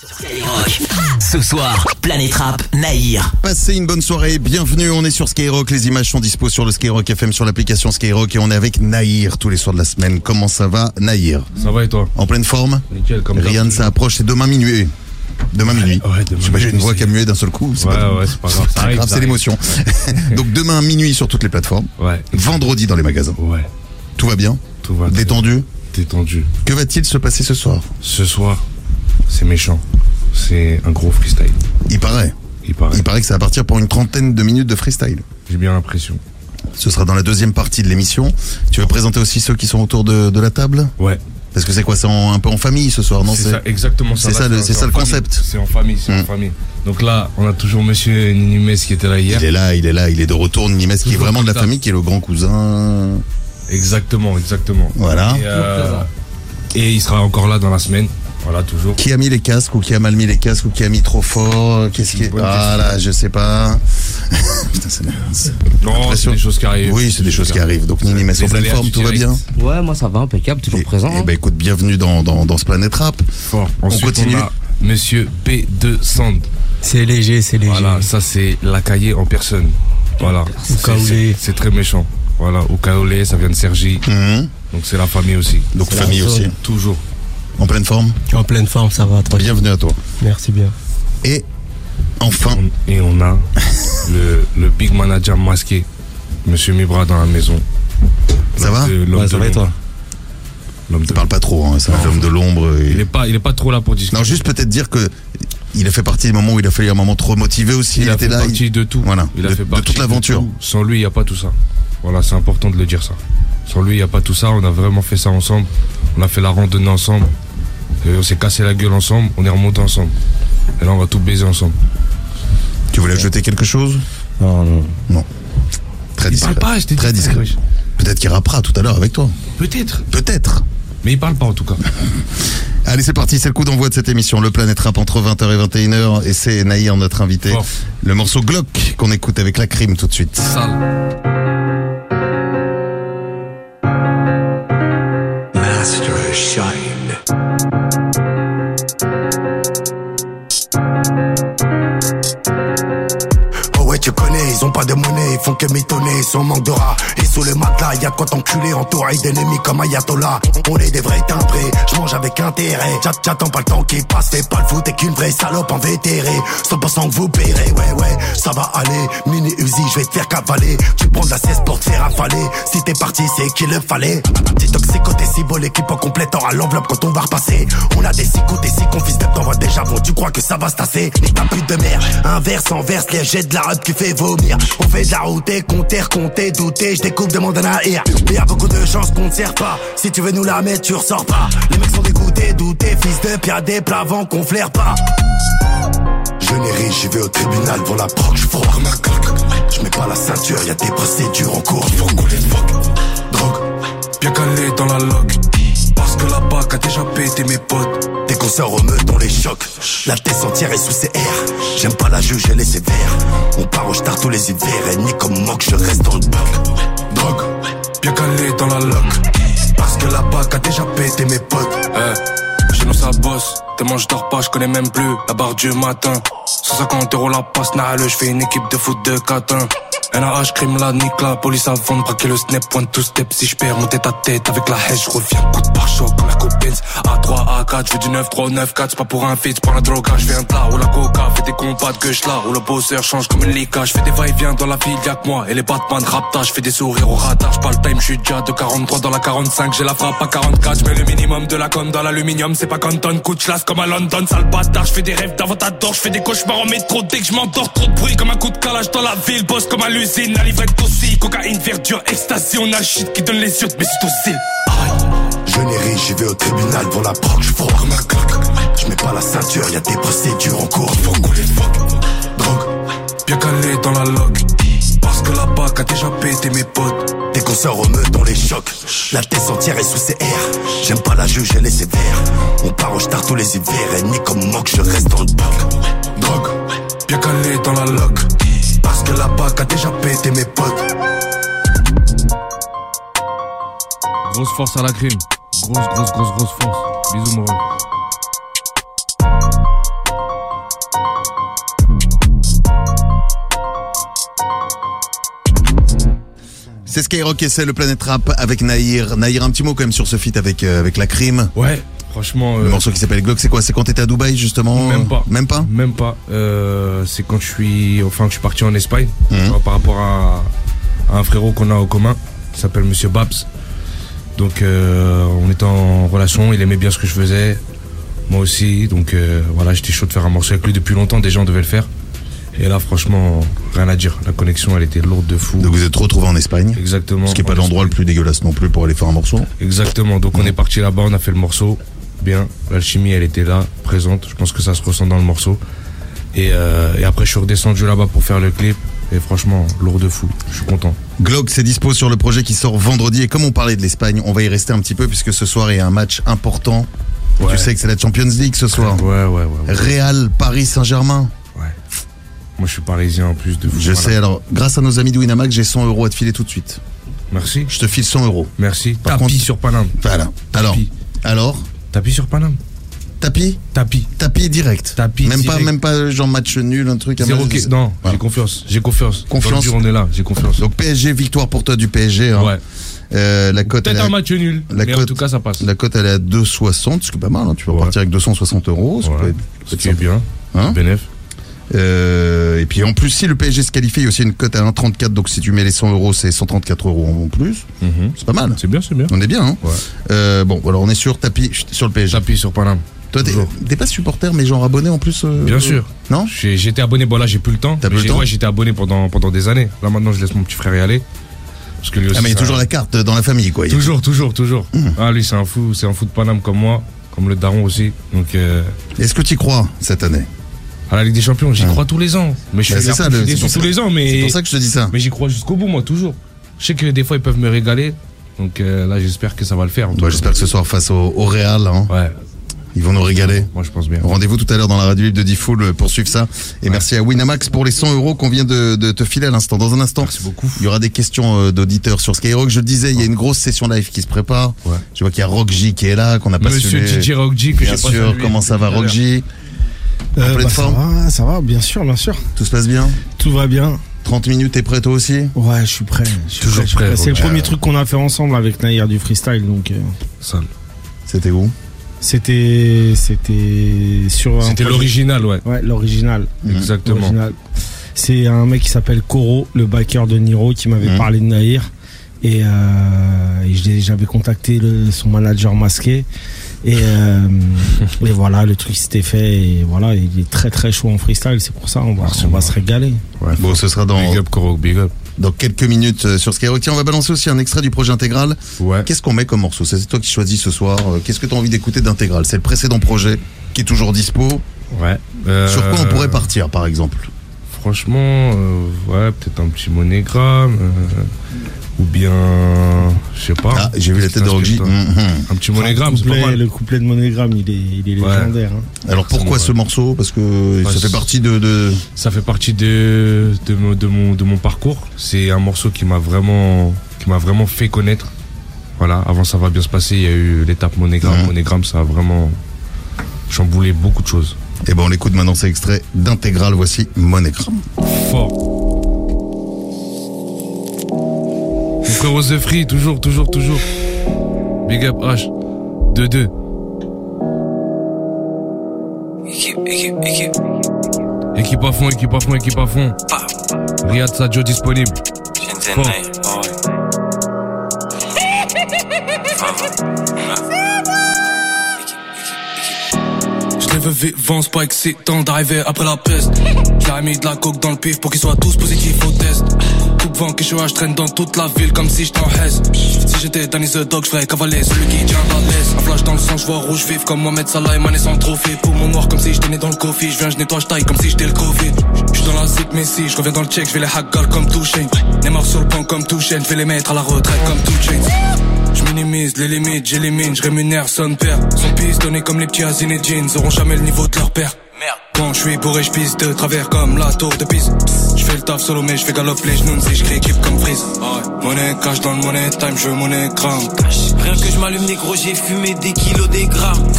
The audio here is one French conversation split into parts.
Skyrock. Ce soir, Planète Rap, Naïr. Passez une bonne soirée, bienvenue, on est sur Skyrock, les images sont dispo sur le Skyrock FM, sur l'application Skyrock et on est avec Naïr tous les soirs de la semaine. Comment ça va Naïr Ça va et toi? En pleine forme? Nickel, comme Rian, ça approche, c'est demain minuit. Demain minuit. ouais, demain Je sais pas, j'ai une voix qui a mué d'un seul coup. c'est Ouais, pas- ouais, c'est pas grave. Ça c'est arrive, grave, ça c'est l'émotion. Donc demain minuit sur toutes les plateformes, Ouais, vendredi dans les magasins. ouais, Tout va bien? Tout va. Détendu? Détendu. Que va-t-il se passer ce soir? Ce soir, c'est méchant. C'est un gros freestyle. Il paraît. Il paraît. Il paraît que ça va partir pour une trentaine de minutes de freestyle. J'ai bien l'impression. Ce sera dans la deuxième partie de l'émission. Tu veux présenter aussi ceux qui sont autour de, de la table? Ouais. Parce que c'est quoi C'est un peu en famille ce soir, non C'est ça, exactement ça. c'est ça le- ça concept. C'est en famille, c'est en famille. Donc là, on a toujours monsieur Ninimes qui était là hier. Il est là, il est là, il est de retour. Nimes qui est vraiment de la famille, qui est le grand cousin. Exactement, exactement. Voilà. Et, euh, et il sera encore là dans la semaine. Voilà, toujours. Qui a mis les casques ou qui a mal mis les casques ou qui a mis trop fort Qu'est-ce qui est Ah là, je sais pas. Putain, c'est Non, c'est des choses qui arrivent. Oui, c'est des choses qui arrivent. Donc Nini, mais en pleine forme, tout va bien Ouais, moi ça va, impeccable, toujours Et- présent. Eh hein. ben écoute, bienvenue dans, dans, dans ce Planète Rap. Fort. Ensuite, continue. on a monsieur B2 Sand. C'est léger, c'est léger. Voilà, ça c'est la cahier en personne. Voilà. C'est- très méchant. Voilà, ou Kaolé, ça vient de Sergi. Mhm. Donc c'est la famille aussi. Donc la famille aussi. Toujours. En pleine forme En pleine forme, ça va. Tranquille. Bienvenue à toi. Merci bien. Et enfin, On- et on a le, le big manager masqué, monsieur Mibra dans la maison. ça va Ouais, ça de va et toi l'ombre. L'homme de Tu parles pas trop, hein, c'est l'homme de l'ombre. et- Il est pas, il est pas trop là pour discuter. Non, juste peut-être dire que il a fait partie des moments où il a fallu un moment trop motivé aussi. Il, il a était fait là. partie il- de tout. Voilà, Il a de- fait de partie toute l'aventure. Sans lui, il n'y a pas tout ça. Voilà, c'est important de le dire ça. Sans lui, il n'y a pas tout ça. On a vraiment fait ça ensemble. On a fait la randonnée ensemble. Et on s'est cassé la gueule ensemble. On est remonté ensemble. Et là, on va tout baiser ensemble. Tu voulais ajouter quelque chose Non, non. Non. Très Il discret. parle pas, je t'ai dit. Très discret. Peut-être qu'il rappera tout à l'heure avec toi. Peut-être. Peut-être. Mais il parle pas en tout cas. Allez, c'est parti, c'est le coup d'envoi de cette émission. Le Planète Rap entre 20h et 21h. Et c'est Naïr, notre invité. Le morceau Glock qu'on écoute avec la crime tout de suite. Sale. Master ils font que mitonner, son manque de rats. Et sous le matelas, y'a de quoi t'enculer, entouré d'ennemis comme Ayatollah. On est des vrais timbrés, je mange avec intérêt. J'at- J'attends pas le temps qui passe, fais pas le foot, t'es qu'une vraie salope en vétéré. 100% que vous paierez, ouais ouais, ça va aller. Mini Uzi, je vais te faire cavaler. Tu prends de la cesse pour te faire affaler Si t'es parti, c'est qu'il le fallait. Petit toxicoté, si beau, l'équipe en complète aura l'enveloppe quand on va repasser. On a des six côtés, six confis t'envoies déjà bon, tu crois que ça va se tasser? Nique ta pute de merde, inverse, enverse, les jets de la rap qui fait vomir. On fait de la route, compter, compter, douter, je découpe, demande un AR Mais y a beaucoup de chances qu'on ne sert pas. Si tu veux nous la mettre, tu ressors pas. Les mecs sont dégoûtés, doutés, fils de pia des plavants qu'on flaire pas. Je n'ai ri, j'y vais au tribunal pour la proc, je froid. Je mets pas la ceinture, y a des procédures en cours, faut. Drogue, Bien calé dans la loque que la BAC a déjà pété mes potes dès qu'on meute, on les choque. La tête entière est sous CR. J'aime pas la juge, elle est sévère. On part au star tous les hivers, et ni comme moque, je reste dans le bloc. Drogue Bien calé dans la loque Parce que la BAC a déjà pété mes potes Eh, Chez nous ça bosse Tellement je dors pas, je connais même plus la barre du matin 150 euros la passe, nale, je fais une équipe de foot de catin NAH, crime la nique, la police avant de braquer le snap, point two step. Si je perds mon tête à tête avec la haine, je reviens coup de pare-choc comme la copine A3, A4, je fais du 9, 3, 9, 4, c'est pas pour un fit, pour la drogue, je viens de là où la coca fait des combats de gueule là, où le bosseur change comme une lica, je fais des va-et-vient dans la ville, y'a que moi, et les Batman rapta, je fais des sourires au radar, je pas le time, je suis déjà de 43 dans la 45, j'ai la frappe à 44, je le minimum de la com dans l'aluminium, c'est pas Canton, coup de comme à London, sale bâtard, je fais des rêves d'avantador, je fais des cauchemars en métro. Dès que je m'endors, trop de bruit comme un coup de calage dans la ville, bosse comme à l'usine, la livrette aussi, cocaïne, verdure, ecstasy, on a shit qui donne les yeux, mais c'est îles. Je n'ai j'y vais au tribunal pour la proc, je froid ma coque. Je mets pas la ceinture, y a des procédures en cours, faut les fuck. Drogue, Bien calé dans la loque Parce que la BAC a déjà pété mes potes Dès qu'on sort au meute, on les choque. La tête entière est sous CR. J'aime pas la juge, elle est sévère. On part au star tous les hivers. Et ni comme moque, je reste dans le bloc. Drogue Bien calé dans la loque la bague a déjà pété mes potes. Grosse force à la crime. Grosse, grosse, grosse, grosse force. Bisous, mon C'est Skyrock et c'est le Planète Rap avec Naïr. Naïr, un petit mot quand même sur ce feat avec, euh, avec la crime. Ouais, franchement. Le euh, morceau qui s'appelle Glock, c'est quoi? C'est quand t'étais à Dubaï justement? Même pas. Même pas? Même pas. Euh, c'est quand je suis, enfin, que je suis parti en Espagne Mhm. vois, par rapport à, à un frérot qu'on a en commun, qui s'appelle Monsieur Babs. Donc, euh, on était en relation. Il aimait bien ce que je faisais, moi aussi. Donc, euh, voilà, j'étais chaud de faire un morceau avec lui depuis longtemps. Déjà, on devait le faire. Et là, franchement, rien à dire. La connexion, elle était lourde de fou. Donc vous êtes retrouvés en Espagne Exactement. Ce qui est pas En l'endroit le plus dégueulasse non plus pour aller faire un morceau. Exactement. Donc on est parti là-bas, on a fait le morceau. Bien. L'alchimie, elle était là, présente. Je pense que ça se ressent dans le morceau. Et, euh, et après, je suis redescendu là-bas pour faire le clip. Et franchement, lourd de fou. Je suis content. Glock, c'est dispo sur le projet qui sort vendredi. Et comme on parlait de l'Espagne, on va y rester un petit peu puisque ce soir il y a un match important. Ouais. Tu sais que c'est la Champions League ce soir. Ouais, ouais, ouais. ouais. Real, Paris Saint-Germain. Ouais. Moi, je suis parisien en plus de fou. Je Voilà. sais, alors, grâce à nos amis de Winamax, j'ai 100 euros à te filer tout de suite. Merci. Je te file 100 euros. Merci. Par tapis contre- sur Paname. Voilà. Alors, alors, Tapis sur Paname. tapis Tapis. Tapis direct. Tapis même pas, même pas genre match nul, un truc. à Zéro qui- Non, Voilà. j'ai confiance. J'ai confiance. Confiance. Dur, on est là. J'ai confiance. Donc PSG, victoire pour toi du PSG. hein. ouais. Euh, la cote, Peut-être un à- match nul. la mais en tout cas, ça passe. la cote elle est à 2,60, ce qui est pas mal. hein. Tu peux Ouais. repartir avec 260 euros. Ouais. peut être- est bien. Hein Bénéf. Euh, et puis en plus, si le PSG se qualifie, il y a aussi une cote à 1,34. Donc si tu mets les 100 euros, c'est 134 euros en plus. Mhm. C'est pas mal. C'est bien, c'est bien. On est bien. Hein Ouais. Euh, bon, alors on est sur tapis sur le PSG. Tapis sur Paname. Toi, t'es pas supporter, mais genre abonné en plus. euh, Bien sûr. Non? J'étais abonné, bon là j'ai plus le temps. T'as plus le temps? Ouais, j'étais abonné pendant, pendant des années. Là maintenant je laisse mon petit frère y aller. Parce que lui aussi. Ah mais il y a toujours un- la carte dans la famille, quoi. Toujours, toujours, toujours. Ah lui c'est un fou, c'est un fou de Paname comme moi, comme le daron aussi. Donc Est-ce que tu y crois cette année? À la Ligue des Champions, j'y crois tous les ans. Mais je Bah, suis, ça, je suis le- tous les ans, C'est pour ça que je te dis ça. mais j'y crois jusqu'au bout moi toujours. Je sais que des fois ils peuvent me régaler. Donc euh, là j'espère que ça va le faire. Bah. J'espère que ce soir face au, au Real, hein, Ouais, ils vont nous régaler. moi je pense bien. Rendez-vous tout à l'heure dans la radio libre de Diffoul pour suivre ça. Et merci à Winamax pour les 100 euros qu'on vient de, de te filer à l'instant. Dans un instant, Merci beaucoup. il y aura des questions euh, d'auditeurs sur Skyrock. Je le disais, il y a une grosse session live qui se prépare. Ouais. Je vois qu'il y a Rock J qui est là, qu'on a pas Monsieur les- DJ Rockji que j'ai Bien sûr, comment ça va. Rock J? En Euh, pleine bah, ça va, ça va, bien sûr, bien sûr. Tout se passe bien Tout va bien. 30 minutes, t'es prêt toi aussi Ouais, je suis prêt. je suis Toujours prêt, C'est le premier truc qu'on a fait ensemble avec Nayar du freestyle, donc euh. C'était où? c'était c'était sur. un C'était l'original, ouais. Ouais, l'original. Exactement. l'original. C'est un mec qui s'appelle Koro, le backer de Niro, qui m'avait Mhm. parlé de Nahir. Et, euh, et j'avais contacté le- son manager masqué. Et, euh, et voilà, le truc s'était fait. Et voilà, il est très très chaud en freestyle. C'est pour ça, on va, on se régaler. Ouais, Bon, ce sera dans, Big up, Korok, big up. dans quelques minutes euh, sur Skyrock. Tiens, on va balancer aussi un extrait du projet intégral. Ouais. Qu'est-ce qu'on met comme morceau? C'est toi qui choisis ce soir. Euh, Qu'est-ce que tu as envie d'écouter d'intégral? C'est le précédent projet qui est toujours dispo. Ouais. Euh, Sur quoi on pourrait partir, par exemple? Franchement, euh, ouais, peut-être un petit monogramme. euh, ou bien. Je sais pas. Ah, j'ai vu la tête t'inspire, toi Mhm. Un petit le, monogramme, c'est pas couplet, mal. le couplet de Monogramme, il est, il est Ouais. légendaire. hein. Alors pourquoi Ouais. ce morceau? Parce que ça fait partie de. de- Ça fait partie de, de, mon, de, mon, de mon parcours. C'est un morceau qui m'a vraiment, qui m'a vraiment fait connaître. Voilà, avant ça va bien se passer, il y a eu l'étape monogramme. Mhm. Monogramme, ça a vraiment chamboulé beaucoup de choses. Eh ben on l'écoute maintenant, c'est extrait d'intégral. Voici Monogramme. Fort. Frérot The Free, toujours, toujours, toujours. Big up H. 2-2. Équipe, équipe, équipe. Équipe à fond, équipe à fond, équipe à fond. Riyad Sadio disponible. Fort. Les vivants, c'est pas excitant d'arriver après la peste. J'ai mis de la coke dans le pif pour qu'ils soient tous positifs au test. Coupe vent que je je traîne dans toute la ville comme si j'étais en Hesse. Si j'étais Danny the Dog, je ferais cavaler celui qui tient la. Un flash dans le sang, je vois rouge vif comme Mohamed Salah et Mané sans trophée. Poumon noir comme si j'étais né dans le coffee. Je viens, je nettoie, je taille comme si j'étais le Covid. Je suis dans la zik, mais si je reviens dans le check, je vais les hackgal comme Touchain. Neymar sur le banc comme Touchain, je vais les mettre à la retraite comme Touchain. Je minimise les limites, j'élimine, je rémunère son père. Son pistonné comme les petits et Jeans, auront jamais le niveau de leur père. Quand je suis bourré, je pisse de travers comme la tour de Pise. Je fais le taf solo, mais je fais galop les genoux, si je crie équipe comme Freeze. Monnaie cash dans le money time, je veux monnaie. Rien que je m'allume négro, j'ai fumé des kilos, des grammes.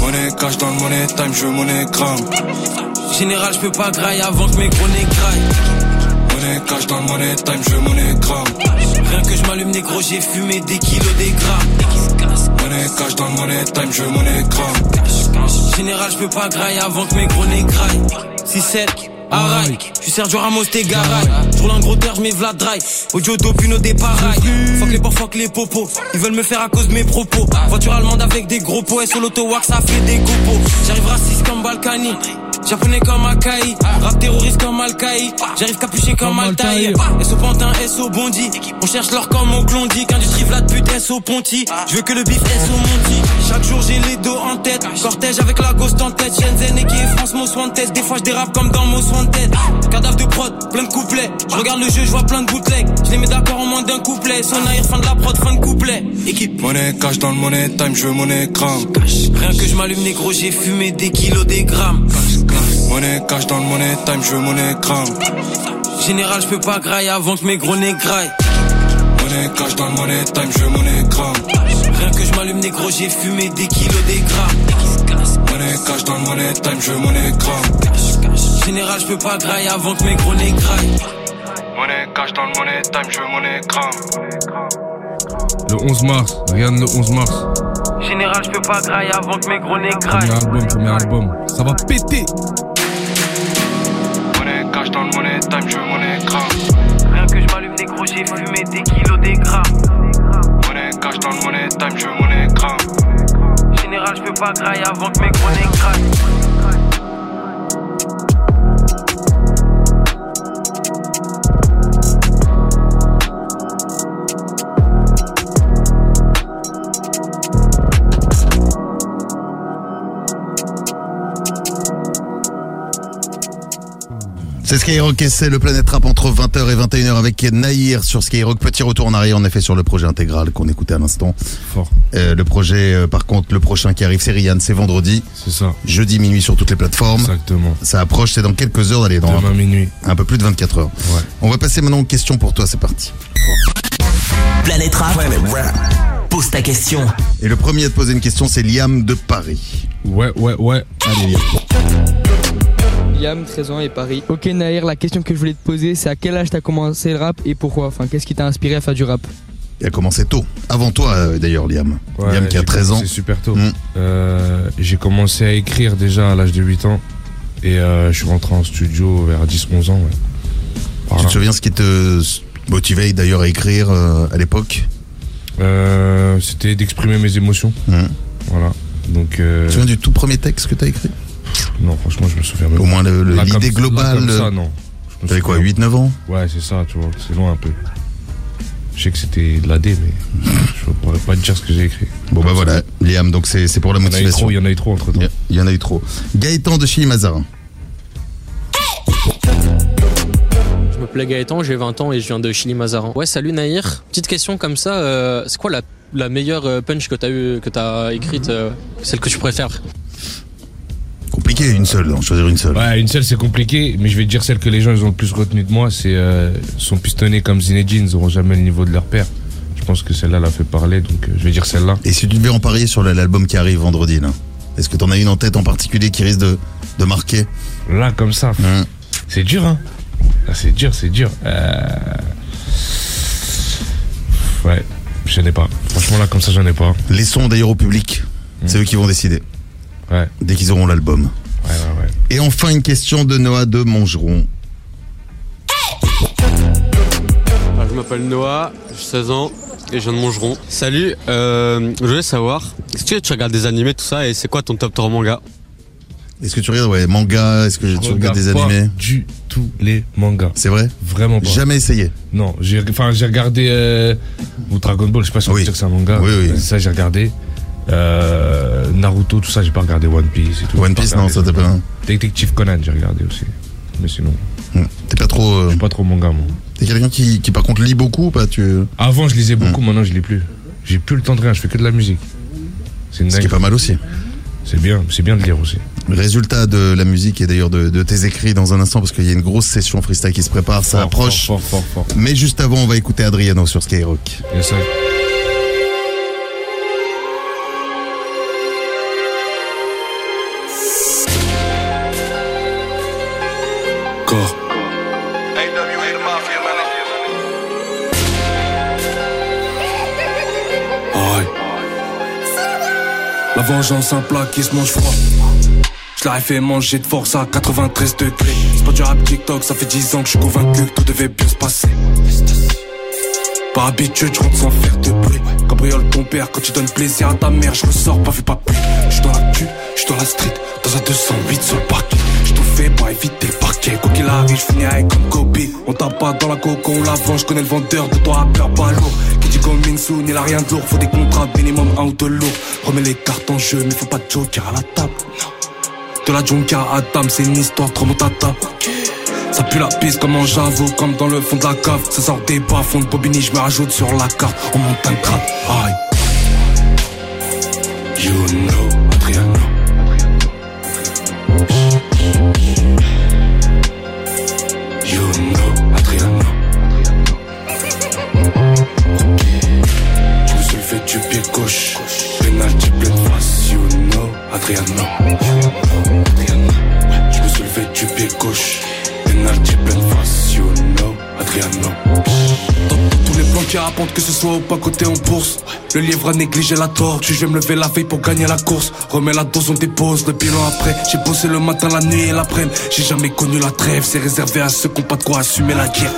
Monnaie cash dans le money time, je veux monnaie gramme. Général, je peux pas grailler avant que mes gros graillent. Monnaie cash dans le money time, je monnaie gramme. Rien que je m'allume négro, j'ai fumé des kilos, des grammes. Monnaie cash dans le money time, je monnaie gramme. Général, je peux pas grailler avant que mes gros nez graillent. 6-7, Arai, je suis Sergio Ramos, t'es garay. Un gros terre, j'mets Vlad Dry. Audio Dopuno des pareils. Fuck les porcs, fuck les popos. Ils veulent me faire à cause de mes propos. Voiture allemande avec des gros pots. Et sur l'auto-wax, ça fait des copos. J'arrive raciste comme Balkany. Japonais comme Akai, rap terroriste comme Al-Qaïd, j'arrive capuché comme Altaïr, S au pantin, S au bondi, on cherche l'or comme au Klondike, industrie Vlad pute S au Ponty, je veux que le bif S au Monty, chaque jour j'ai les dos en tête, cortège avec la ghost en tête, Shenzhen et qui est France Most Wanted, des fois je dérape comme dans Most Wanted, cadavre de prod, plein de couplets, je regarde le jeu, je vois plein de bootlegs, je les mets d'accord en moins d'un couplet, son air, fin de la prod, fin de couplet, équipe. Monnaie cash dans le money time, je veux monnaie gramme. Rien que je m'allume négro, j'ai fumé des kilos, des grammes. Monnaie cash dans le money time, je veux monnaie gramme. Général, je peux pas grailler avant que mes gros nez graillent. Monnaie cash dans le money time, je veux monnaie gramme. Rien que je m'allume négro, j'ai fumé des kilos, des grammes. Monnaie cash dans le money time, je veux monnaie gramme. Général, je peux pas grailler avant que mes gros nez graillent. Monnaie cash dans le money time, je veux monnaie gramme. Le 11 mars, regarde le 11 mars. Général, je peux pas grailler avant que mes gros nez Premier graillent. album, premier album. Ça va péter. Monnaie cash dans le money time, je veux monnaie gramme. Rien que je m'allume négro, j'ai fumé des kilos, des grammes. Monnaie cash dans le money time, je veux monnaie gramme. Général, je peux pas grailler avant que mes gros nez graillent. C'est Skyrock et c'est le Planète Rap entre 20h et 21h avec Naïr sur Skyrock. Petit retour en arrière en effet sur le projet intégral qu'on écoutait à l'instant. Fort. Euh, le projet, euh, par contre, le prochain qui arrive, c'est Rihanna, c'est vendredi, C'est ça. jeudi minuit sur toutes les plateformes. Exactement. Ça approche, c'est dans quelques heures d'aller dans Demain minuit. un peu plus de 24 heures. Ouais. On va passer maintenant aux questions pour toi, c'est parti. Planète Rap. Pose ta question. Et le premier à te poser une question, c'est Liam de Paris. Ouais, ouais, ouais. Allez, Liam. Liam, 13 ans et Paris. Ok Nahir, la question que je voulais te poser, c'est à quel âge t'as commencé le rap et pourquoi? Enfin, qu'est-ce qui t'a inspiré à faire du rap? Il a commencé tôt. Avant toi, euh, d'ailleurs, Liam. Ouais, Liam qui a j'ai 13 ans. commencé super tôt. Mm. Euh, j'ai commencé à écrire déjà à l'âge de 8 ans. Et euh, je suis rentré en studio vers 10-11 ans. Ouais. Tu te souviens ce qui te motivait d'ailleurs à écrire euh, à l'époque? Euh, C'était d'exprimer mes émotions. Mhm. Voilà. Donc, euh, Tu te souviens du tout premier texte que tu as écrit? Non, franchement, je me souviens même Au moins Là, comme- l'idée globale. ça, euh, non. T'avais quoi, souviens. 8-9 ans? Ouais, c'est ça, tu vois. C'est loin un peu. Je sais que c'était de la D, mais je pourrais pas te dire ce que j'ai écrit. Bon bah voilà, Liam, donc c'est c'est pour la Il y en a eu motivation. trop, il y en a eu trop entre temps. Il y a- il y en a eu trop. Gaëtan de chez Mazarin. Je m'appelle Gaëtan, j'ai 20 ans et je viens de Chili Mazarin. Ouais, salut Nahir. Petite question comme ça, euh, c'est quoi la, la meilleure euh, punch que t'as eu, que t'as écrite, euh, celle que tu préfères? Compliqué, une seule, en choisir une seule. Ouais, une seule c'est compliqué, mais je vais te dire celle que les gens ils ont le plus retenu de moi, c'est euh, son pistonné comme Zinedine, ils n'auront jamais le niveau de leur père. Je pense que celle-là l'a fait parler, donc euh, je vais dire celle-là. Et si tu devais en parier sur l'album qui arrive vendredi, là Est-ce que t'en as une en tête en particulier qui risque de, de marquer? Là, comme ça, c'est dur, hein. Là, c'est dur, c'est dur. Euh... Ouais, je n'ai pas. Franchement, là, comme ça, j'en ai pas. Laissons d'ailleurs au public. C'est eux qui vont décider. Ouais, Dès qu'ils auront l'album. ouais, ouais. ouais. Et enfin, une question de Noah de Mongeron. je m'appelle Noah, j'ai 16 ans et je viens de Mongeron. Salut, euh, je voulais savoir, est-ce que tu regardes des animés, tout ça, et c'est quoi ton top 3 manga Est-ce que tu regardes ouais, manga Est-ce que tu regardes des animés Du tout les mangas. C'est vrai Vraiment pas. Jamais essayé. Non, j'ai enfin j'ai regardé euh, ou Dragon Ball, je sais pas si on Oui. peut dire que c'est un manga. Oui, oui. Ça j'ai regardé. Euh, Naruto, tout ça, j'ai pas regardé One Piece et tout. One Piece, non, ça t'a pas. Détective Conan, j'ai regardé aussi. Mais sinon, Hmm. T'es pas trop. euh, je suis pas trop manga moi. T'es quelqu'un qui, qui, par contre, lit beaucoup ou pas tu... Avant, je lisais beaucoup, Hmm. maintenant je lis plus. J'ai plus le temps de rien, je fais que de la musique. C'est une Ce qui est pas mal aussi. C'est bien, c'est bien de lire aussi. Résultat de la musique et d'ailleurs de, de tes écrits dans un instant parce qu'il y a une grosse session freestyle qui se prépare, ça Fort, approche. Fort, fort. Mais juste avant, on va écouter Adriano sur Skyrock. Et vengeance, un plat qui se mange froid. Je leur ai fait manger de force à 93 degrés. C'est pas du rap TikTok, ça fait 10 ans que je suis convaincu que tout devait bien se passer. Par habitude, je rentre sans faire de bruit. Cabriole ton père quand tu donnes plaisir à ta mère, je ressors pas vu pas plus. Je dans la cul, je dans la street, dans un 208 sur le parquet. Je tout fais pour éviter le parquet. Quoi qu'il arrive, je finis avec comme Kobe. On tape pas dans la coco, on la vend, je connais le vendeur de toi à pas lourd. Qui dit comme Minsoon, il a rien lourd, faut des contrats minimum un ou deux lourds. Remets les cartes en jeu, mais faut pas de joker à la table. De la junkia à Adam, c'est une histoire trop motata. Ça pue la piste comme en j'avoue, comme dans le fond de la cave. Ça sort des bas, fond de Bobigny, je me rajoute sur la carte. On monte un grade, aïe. You know, gauche. Pleine face, you know, Adriano. Dans, tous les plans qui rapportent que ce soit au pas côté en bourse. Le livre a négligé la tortue, je vais me lever la veille pour gagner la course. Remets la dose, on dépose le bilan après. J'ai bossé le matin, la nuit et l'après-midi. J'ai jamais connu la trêve, c'est réservé à ceux qui ont pas de quoi assumer la guerre.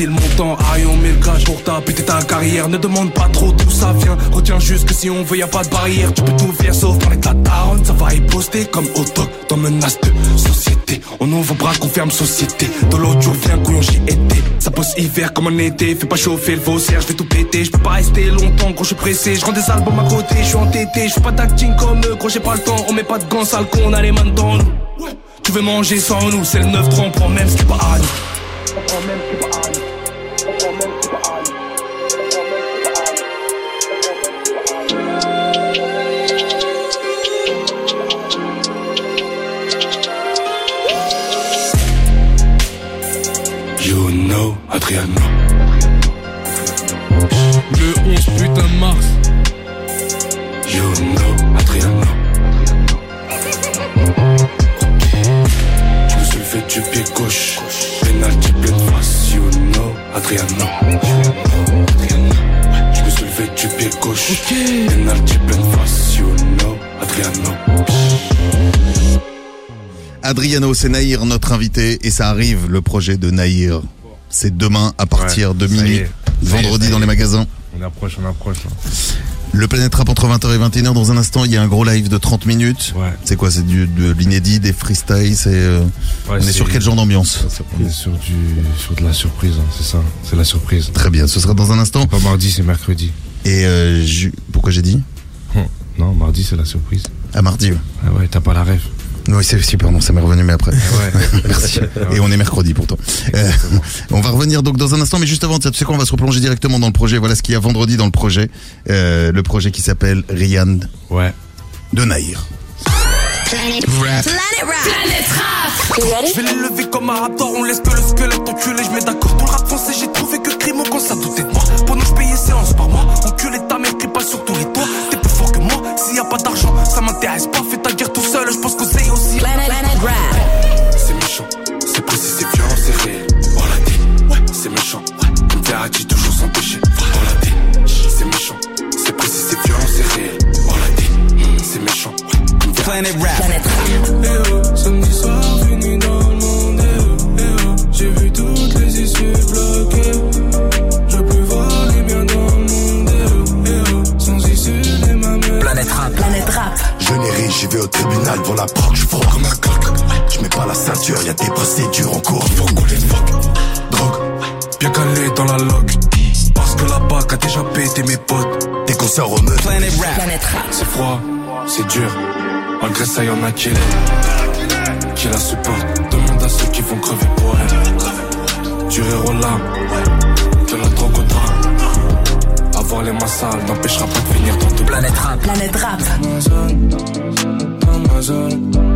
C'est le montant, aïe, on le cash pour ta péter ta carrière. Ne demande pas trop d'où ça vient. Retiens juste que si on veut, y a pas de barrière. Tu peux tout faire sauf parler de la daronne. Ça va y poster comme au doc dans menace de société. On ouvre bras, qu'on ferme société. Dans l'eau, tu reviens, couillon, j'y étais. Ça bosse hiver comme en été. Fais pas chauffer le faussaire, je vais tout péter. Je peux pas rester longtemps, gros, je suis pressé. Je rends des albums à côté, je suis entêté. Je fais pas d'acting comme eux, gros, j'ai pas le temps. On met pas de gants, sale con, on a les mains dans nous. Tu veux manger sans nous, c'est le 9-3, on prend même ce qui. Le 11 putain de mars. You know, Adriano. Je me suis levé du pied gauche. Penalty pleine face. You know, Adriano. Adriano. Je me suis levé du pied gauche. Penalty pleine face. You know, Adriano. Adriano, c'est Naïr, notre invité, et ça arrive, le projet de Naïr. C'est demain à partir de ça y minuit, vendredi dans les magasins. On approche, on approche. là. Le Planète Rap entre 20h et 21h. Dans un instant, il y a un gros live de 30 minutes. Ouais. C'est quoi C'est du, de l'inédit, des freestyles c'est, euh, Ouais, On est sur quel genre d'ambiance On est sur, du, sur de la surprise, hein, c'est ça. C'est la surprise. Très bien, ce sera dans un instant. Pas mardi, c'est mercredi. Et euh, pourquoi j'ai dit? Hum. Non, mardi, c'est la surprise. À mardi. ouais. Ah ouais, t'as pas la rêve. Oui, c'est super, non, ça m'est revenu, mais après. Ouais. Merci. Et on est mercredi pourtant. Euh, on va revenir donc dans un instant, mais juste avant, tu sais quoi, on va se replonger directement dans le projet. Voilà ce qu'il y a vendredi dans le projet. Euh, le projet qui s'appelle Rian Ouais. de Naïr. Planet Rap. Planet Rap. Je vais les lever comme un raptor, on laisse que le squelette enculé, je mets d'accord. Dans le rap français, j'ai trouvé que crime quand ça doutait de moi. Pour nous, je payais séance par mois. Enculé ta mère, crie pas sur tous les toits. T'es plus fort que moi, s'il y a pas d'argent, ça m'intéresse pas. Fais ta guerre tout seul, je pense que c'est méchant. Verratti, toujours sans péché. Oh la D, c'est méchant, c'est précis, c'est violent, c'est réel. Oh la D, c'est méchant. Planet Rap. Planet Rap. Eh oh, samedi soir, venu dans le monde, eh oh, eh oh, j'ai vu toutes les issues bloquées. Je peux voir les biens dans le monde, eh oh, eh oh, sans issue, les mamelles. Planet Rap. Planet Rap. Je n'ai ri, j'y vais au tribunal pour la proc, je froid comme un coq. Je mets pas la ceinture, y a des procédures C'est froid, c'est dur. Malgré ça, y'en a qui l'aiment, qui la supportent. Demande à ceux qui vont crever pour elle. Du rire aux larmes, de la drogue au drame. Avoir les mains sales n'empêchera pas de finir dans tout Planet Rap. Planet Rap. Dans ma zone, dans ma zone.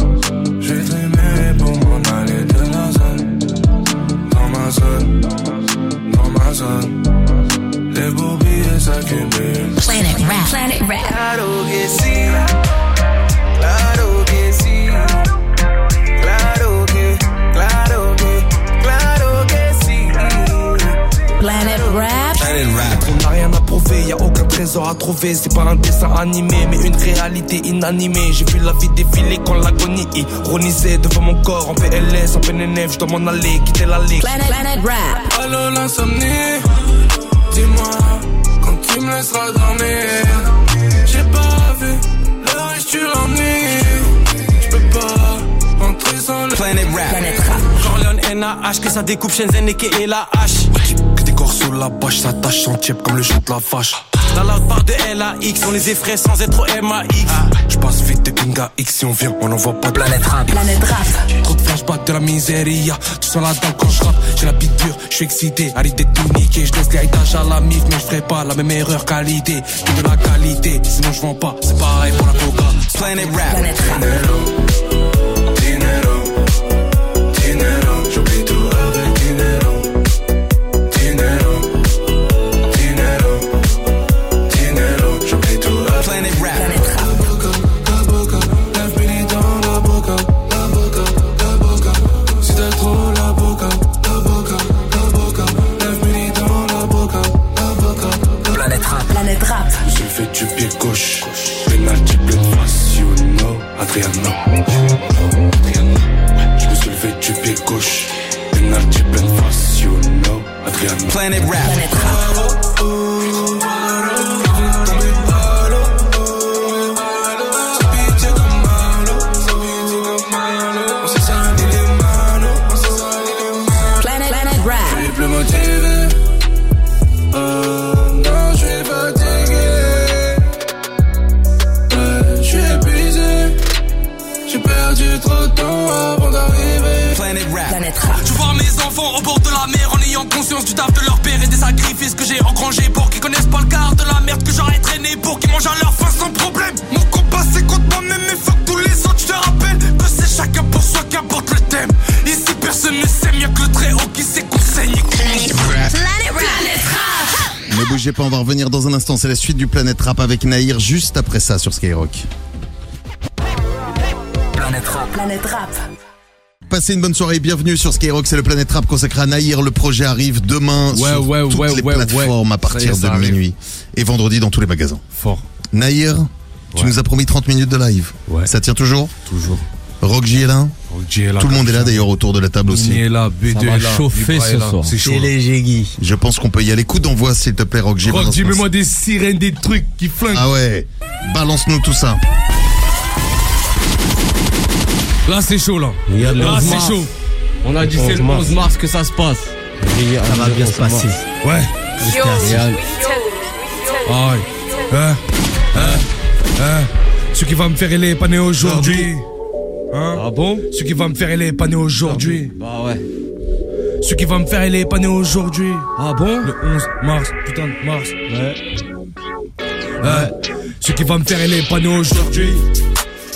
Planet Rap. Planet Rap. On n'a rien à prouver, y a aucun trésor à trouver. C'est pas un dessin animé, mais une réalité inanimée. J'ai vu la vie défiler quand l'agonie ironisait devant mon corps en PLS, en PNF. Je dois m'en aller, quitter la ligue. Planet, Planet Rap. Allô l'insomnie, dis-moi quand tu me laisseras dormir. J'ai pas vu l'heure et tu l'ennuies. Je peux pas rentrer sans le Planet Rap. Planet Rap. NAH, que ça découpe Shenzhen et la hache. Que des corps sous la bâche, ça tâche en comme le jeu de la vache. La loud part de LAX, on les effraie sans être au MAX. Je passe vite des ping à X si on vient, on envoie pas de Planète Rap. Planet Rap. Trop de la miséria. Tu sens la dalle quand je rappe. J'ai la bite dure, je suis excité. L'idée de tout niquer. Je laisse l'héritage à la mif, mais je ferai pas la même erreur qualité. Que de la qualité. Sinon je vends pas. C'est pareil pour la coca. Planet. Planet Rap. Du bougez pas, on va revenir dans un instant. C'est la suite du Planète Rap avec Nahir juste après ça sur Skyrock. Planète Rap. Planet Rap. Passez une bonne soirée, bienvenue sur Skyrock, c'est le Planète Rap consacré à Nahir. Le projet arrive demain Ouais, sur ouais, toutes ouais, les ouais, plateformes ouais. à partir de arrive. minuit et vendredi dans tous les magasins. Fort. Nahir, tu nous as promis 30 minutes de live. Ouais. Ça tient toujours? Toujours. Rock J est là Rock est là. Tout le monde est là d'ailleurs autour de la table aussi. est là, B2 Ça est là. chauffer Libra est ce là. soir. C'est chaud. C'est là. léger, Guy. Je pense qu'on peut y aller. Coup d'envoi s'il te plaît Rock J. Rock balance J, nous mets-moi des sirènes, des trucs qui flinguent. Ah ouais, balance-nous tout ça. Là, c'est chaud, là. Le Là, 11 c'est chaud. On a dit c'est le 11 mars que ça se passe. Ça va bien se passer. Ouais. Regarde. Aïe. Hein? Hein? Hein? Ce qui va me faire il est pas né aujourd'hui. Hein? Ah bon? Ce qui va me faire il est aujourd'hui. Bah ouais. Ce qui va me faire il est aujourd'hui. Ah bon? Le 11 mars, putain de mars. Ouais. Hein Ce qui va me faire il est aujourd'hui.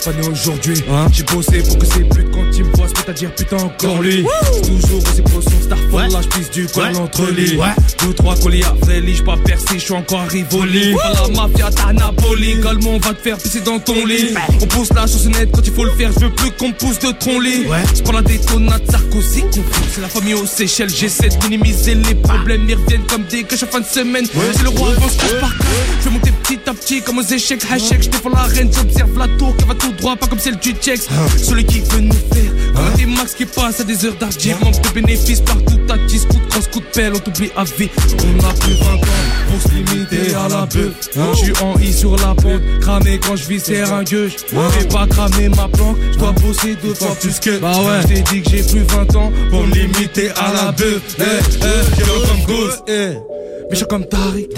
Aujourd'hui. Hein? J'ai bossé pour que ces putes quand ils me voient mettent à dire putain encore lui. Toujours aussi pro son star for là, j'pisse du col entre les. Ouais. Deux, trois colis à Frélie, j'pas percé, j'suis encore à Rivoli. La mafia, t'as Napoli. Calmement, on va te faire pisser dans ton lit. On pousse la chaussonnette quand il faut le faire, je veux plus qu'on pousse de ton lit. J'prends la détonate Sarkozy. C'est la famille aux Seychelles, j'essaie de minimiser les problèmes. Ils reviennent comme des que chaque fin de semaine. C'est le roi avance par. Je vais monter petit à petit comme aux échecs. Hachek, je défends la reine, j'observe la tour qui va tout droit, pas comme celle du Tchex. Celui qui veut nous faire. Des max qui passent à des heures d'argile. Manque de bénéfices partout à 10 coups de crosse, coup de pelle, on t'oublie à vie. On a plus 20 ans pour se limiter à la bœuf. Je suis en I sur la pente, cramé quand je vis serre un gueux. Je vais pas cramer ma planque, je dois bosser deux fois plus que. Bah ouais. Je t'ai dit que j'ai plus 20 ans pour me limiter à la bœuf. Eh, eh, yo, comme Ghost, eh. Méchant comme Tariq,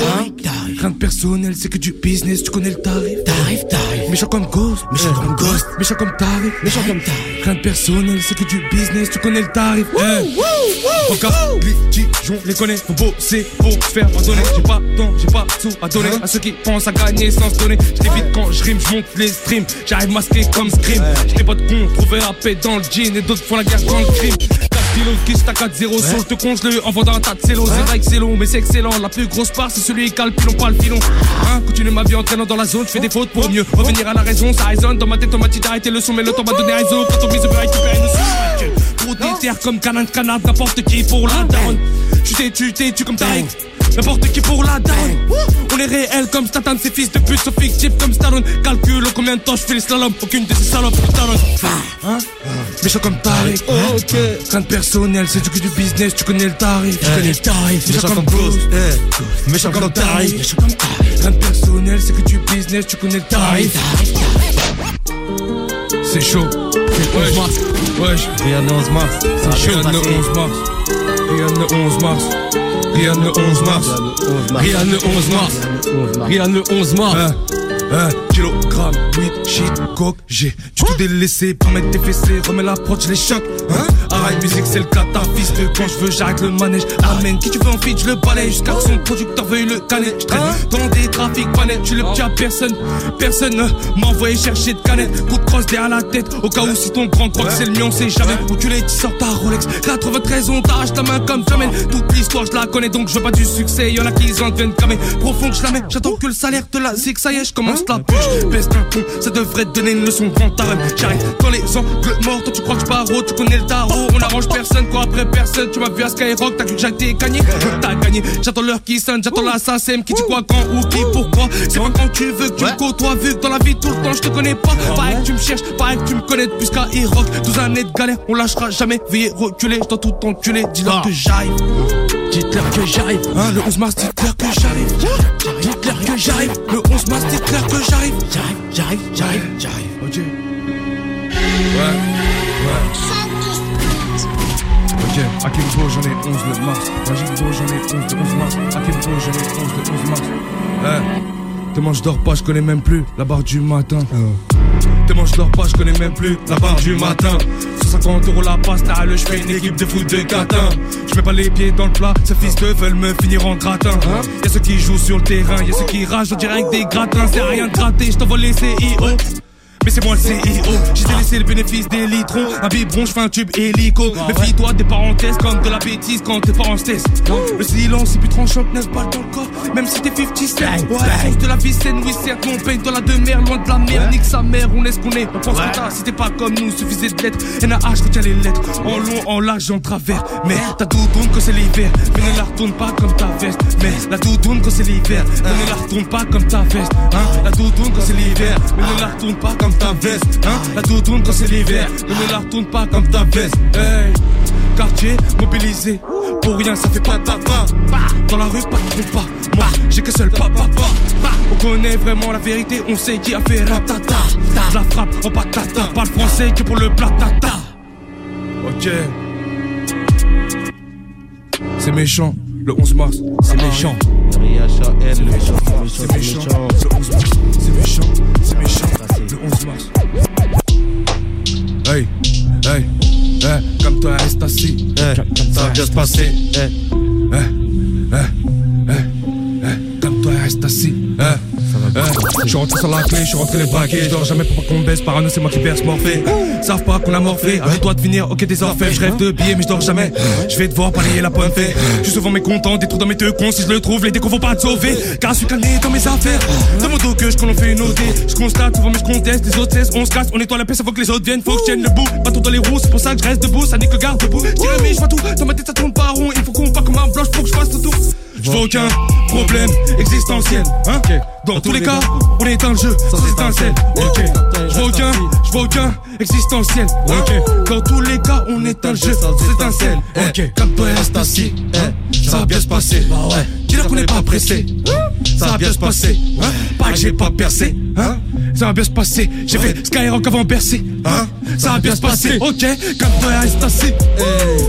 Rien de personnel, c'est que du business, tu connais le tarif. Tarif, tarif. Méchant comme Ghost, méchant comme Ghost. Méchant comme Tariq, méchant comme Tariq. Rien de personnel, c'est que du business, tu connais le tarif. Eh. Encore, litigion, les connais, faut bosser pour faire pardonner. J'ai pas temps, j'ai pas sous à donner à ceux qui pensent à gagner sans se donner. J'évite quand je rime, je monte les streams. J'arrive masqué comme Scream. J'étais pas de con, trouver la paix dans le jean et d'autres font la guerre dans le crime. 4 kilos de quiche, t'as 4-0 sur je te congelé en vendant un tas de cello. C'est vrai que c'est long, mais c'est excellent. La plus grosse part, c'est celui qui a le pilon, pas le filon. Hein, continue ma vie en traînant dans la zone, je fais des fautes pour mieux revenir à la raison. Ça résonne dans ma tête, on m'a dit d'arrêter le son, mais le temps m'a donné raison. Quand on mise, on veut récupérer nos sous. Comme canard de canard, n'importe qui pour la daronne. Tu t'es tu t'es tu comme Tariq. N'importe qui pour la daronne. On est réel comme Satan, ces fils de pute sont fictifs comme Stallone. Calcule combien de temps je fais le slalom. Aucune de ces salopes talonne. Hein? Méchant comme Tariq. ok. Rien de personnel, c'est du coup du business, tu connais le tarif. Tu connais le tarif. Méchant comme Ghost. Méchant comme Tariq. Méchant comme Rien de personnel, c'est que du business, tu connais le tarif. C'est chaud. Wesh. Wesh. Rien de 11 mars. C'est chaud. Rien de 11 mars. Rien de 11 mars. Rien de 11 mars. Rien de 11 mars. Rien le 11 mars. Un, un kilogramme, weed, shit, coke, j'ai du tout délaissé pour mettre tes fessées, remets la prod, je les choque. Hein? Arrête musique, c'est le cata, fils de quand je veux, j'arrête le manège. Amène qui tu veux en feat, je le balaye jusqu'à que son producteur veuille le canner. Je traîne dans des trafics panettes, tu le petit à personne. Personne ne m'a envoyé chercher de canettes. Coup de crosse derrière la tête, au cas où si ton grand croit que c'est le mien, on sait jamais. Où tu l'es, sors ta Rolex. 93 on t'arrache ta main comme jamais. Toute l'histoire, je la connais donc je veux pas du succès. Y'en a qui en viennent camer. Profond que je la mets, j'attends que le salaire te la zig, ça y est, je commence la puce. Baisse un ton, ça devrait te donner une leçon grand. J'arrive dans les angles morts, toi tu crois que je paro, tu connais le tarot. On arrange personne, quoi après personne. Tu m'as vu à Skyrock, t'as cru que j'étais gagné. T'as gagné, j'attends l'heure qui sonne, j'attends l'assassin qui dit quoi, quand, où, qui, pourquoi? C'est pas quand tu veux que tu me côtoies, vu que dans la vie tout le temps je te connais pas. Pareil que tu me cherches, pareil que tu me connais plus qu'à Rock 12 années de galère, on lâchera jamais. Veuillez reculer, je dois tout enculer. Dis-leur que j'arrive. Dites-leur que j'arrive. Hein, le 11 mars, dites-leur que j'arrive. Dites-leur que j'arrive. Le 11 mars, dites-leur que j'arrive. J'arrive, j'arrive, j'arrive, j'arrive. Ok. Ouais, ouais. Ok, à Kimbo j'en ai 11 le mars. Magic Bo j'en ai 11 le 11 mars. À Kimbo j'en ai 11 le 11 mars. Eh, Tellement je dors pas, je connais même plus la barre du matin. Tellement je dors pas, je connais même plus la barre du matin. 150 euros la passe, là le je fais une équipe de foot de catin. Je mets pas les pieds dans le plat, ces fils de veulent me finir en gratin. Y'a ceux qui jouent sur le terrain, y'a ceux qui ragent en direct des gratins. C'est rien de gratter, je t'envoie les CIO. Mais c'est moi le CEO, j'ai laissé le bénéfice des litrons Un biberon, je fais un tube hélico. Méfie-toi des parenthèses comme de la bêtise quand tes parents Le silence c'est plus tranchant que 9 balles dans le corps. Même si t'es 50 cent Ouais, de la vie saine, oui certes Mon paye dans la demeure, loin de la mer Nique sa mère, on est ce qu'on est On pense que t'as, si t'es pas comme nous, suffisait de lettres NAH, retiens les lettres. En long, en large, en travers Mais ta doudoune quand c'est l'hiver. Mais ne la retourne pas comme ta veste. Mais la doudoune quand c'est l'hiver. Mais ne la retourne pas comme ta veste hein. La doudoune quand c'est l'hiver. Mais ne la retourne pas comme ta veste hein. La doudoune quand c'est l'hiver. Mais ne la retourne pas comme ta veste Hey. Quartier mobilisé. Pour rien ça fait pas papa Dans la rue pas de pas. Moi j'ai que seul papa On connaît vraiment la vérité On sait qui a fait ratata Je la frappe en patata. Parle français que pour le platata Ok. C'est méchant le 11 mars, c'est méchant. C'est méchant, c'est méchant. Le 11 mars, c'est méchant, c'est méchant. Le 11 mars. Hey, hey, hey, comme toi, reste assis. ça va bien se passer. Hey, hey, hey, hey, hey, comme toi, reste assis. Hey. Je suis rentré sur la clé, je suis rentré les braquets. Je dors jamais pour pas qu'on me baisse. Parano, c'est moi qui perce morphée. Savent pas qu'on a morphé. Arrête-toi de finir, ok, des orfèvres. Je rêve de billets, mais je dors jamais. Je vais devoir balayer la pomme fait. Je suis souvent mécontent, des trous dans mes deux cons. Si je le trouve, les décos vont pas te sauver. Car je suis calé dans mes affaires. Dans mon dos que je qu'on fait une OD. Je constate souvent, mais je conteste. Les autres cessent, on se casse. On nettoie la pièce avant que les autres viennent. Faut que je tienne le bout. Pas tout dans les roues, c'est pour ça que je reste debout. Ça n'est que garde debout. Je dirais, mais je vois tout. Dans ma tête, ça tourne pas rond. Il faut qu'on parte comme un blanche pour que je fasse tout. Je vois aucun problème existentiel, hein. Dans tous les cas, on est dans le jeu, sans étincelle, ok. Je vois aucun, je vois aucun existentiel, ok. Dans tous les cas, on est dans le jeu, sans étincelle, ok. Comme toi, reste assis, ça va bien se passer, bah ouais. Dis-leur qu'on n'est pas pressé, ça va bien se passer, hein? Pas que j'ai pas percé, hein? Ça va bien se passer, j'ai fait Skyrock avant Bercy, hein? Ça va bien se passer, ok Comme toi, reste assis,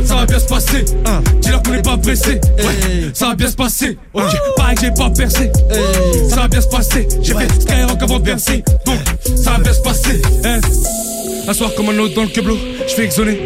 ça va bien se passer, hein? Dis-leur qu'on n'est pas pressé, ouais. Ça va bien se passer, ok Pareil que j'ai pas percé, ça va bien se passer, j'ai fait Skyrock avant Bercy, donc ça va bien se passer, hein? Un soir comme un autre dans le keblo, je fais exoner.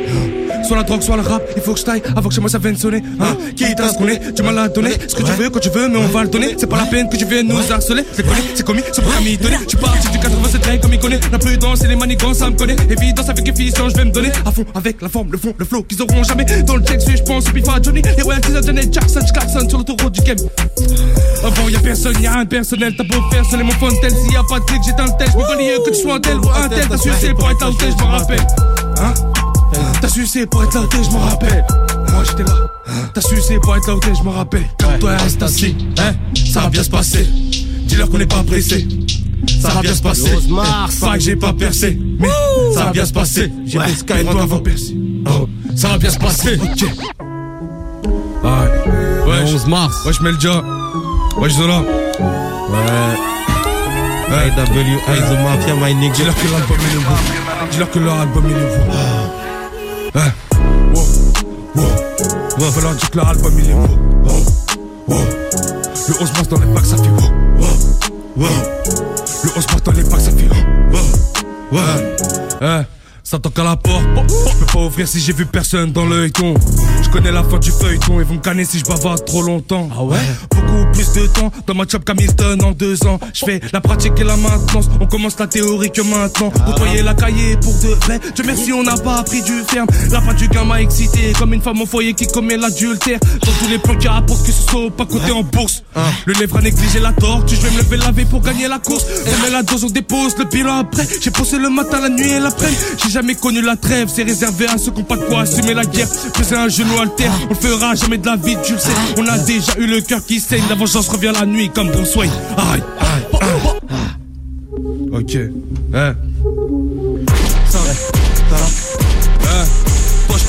Soit la drogue, soit le rap, il faut que je taille avant que chez moi ça vienne sonner. Hein Quitte à ce qu'on est, tu m'as la donné. Ce que tu veux, quand tu veux, mais on va le donner. C'est pas la peine que tu viennes nous harceler. C'est connu, c'est commis, c'est pour m'y donner. Tu pars, tu du 87 règles comme il connaît. La prudence et les manigances, ça me connaît. Évidence avec efficience, je vais me donner. À fond, avec la forme, le fond, le flow qu'ils auront jamais. Dans le texte, je pense, puis à Johnny. Les royalties à Janet Jackson, klaxonne sur l'autoroute du game. Avant, y'a personne, y'a de personnel. T'as beau faire, seul mon fontaine. S'il y a pas de clic, j'éteins le tel. Je me que tu sois un tel ou un tel. T'as sucé pour être outé, je m'en rappelle. Hein? T'as sucé pour être là, je m'en rappelle. Moi j'étais là. T'as su c'est pas être là je me rappelle. Toi reste assis, hein? Ça va bien se passer. Dis-leur qu'on n'est pas pressé. Ça va bien se passer. Pas que j'ai pas percé, mais ça va bien se passer. J'ai Ouais, des Skyrock toi, percer. Oh, Ça va bien se passer. Ok. Ouais. Ouais. 11 mars. Wesh Melja. Wesh Zola. Ouais. IW, Aizo Mafia, my nigga. Dis-leur que l'album est nouveau. Dis-leur que leur album est nouveau. Hein? Wow. Wow. Wow. Faut leur dire que leur album il est nouveau. Wow. Wow. Le 11 mars dans les packs ça fait wow. Wow. Wow. Le 11 mars dans les packs ça fait wow. Wow. Ouais. Hein? Ça toque à la porte, je peux pas ouvrir si j'ai vu personne dans le ton. Je connais la fin du feuilleton, ils vont me canner si je bavarde trop longtemps. Ah ouais? Beaucoup plus de temps dans ma job qu'Hamilton en deux ans. Je fais la pratique et la maintenance, on commence la théorie que maintenant. Nettoyer la cahier pour de vrai. Dieu merci, on n'a pas appris du ferme. La fin du gain m'a excité, comme une femme au foyer qui commet l'adultère. Dans tous les plans qui rapportent que ce soit pas coté en bourse. Le lèvre a négligé la tortue, je vais me lever laver pour gagner la course. On met la dose, on dépose le bilan après. J'ai posé le matin, la nuit et l'après. J'ai jamais connu la trêve, c'est réservé à ceux qui ont pas de quoi assumer la guerre. Poser un genou alter, on le fera jamais de la vie, tu le sais. On a déjà eu le cœur qui saigne, la vengeance revient la nuit comme Bruce Wayne. Aïe, aïe, aïe. Ok, hein.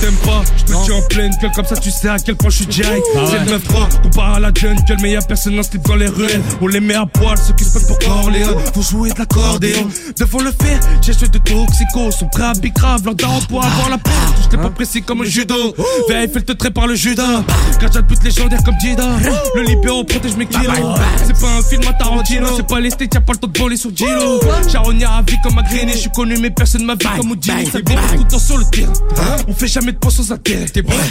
Toi je t'aime pas, je te tiens en pleine gueule comme ça tu sais à quel point je suis direct. C'est le 9-3, comparé à la jungle mais y'a personne en slip dans les ruelles. On les met à poil, ceux qui se prennent pour Corléone Faut jouer de l'accordéon, devant le faire J'ai joué de toxico, sont prêts à bicrave Leur daron pour avoir la peine, je t'ai pas précis comme le judo. Vérifie le trait par le judas de but légendaire comme Jida Le libéro protège mes kilos. C'est pas un film à Tarantino. C'est pas l'esthète, y'a pas le temps de voler sur Gilo Charognard à vie comme Agrini Je suis connu mais personne m'a vu comme Ça défonce tout le temps sur le terrain. On fait jamais sans intérêt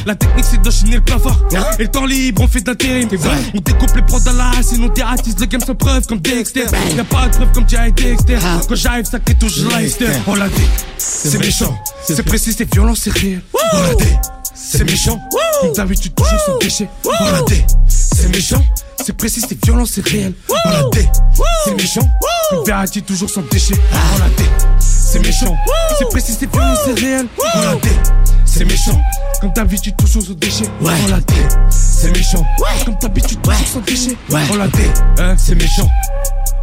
La technique c'est d'enchaîner le plafard Et le temps libre on fait d'intérim On découpe les prods à la Sinon dératise le game sans preuve comme Dexter. Y'a pas de preuve comme Jay Dexter. Quand j'arrive ça crée toujours Leicester On l'a dit, c'est méchant. C'est précis, c'est violent, c'est réel. On l'a dit, c'est méchant. Comme d'habitude toujours sans déchet On l'a dit, c'est méchant. C'est précis, c'est violent, c'est réel. On l'a dit, c'est méchant. Comme Verratti toujours sans déchet. On l'a dit, c'est méchant. C'est précis, c'est violent, c'est réel. On l'a dit, c'est méchant. Comme d'habitude toujours sans déchet. On l'a c'est méchant. Comme d'habitude toujours sans déchet. On l'a hein, c'est méchant.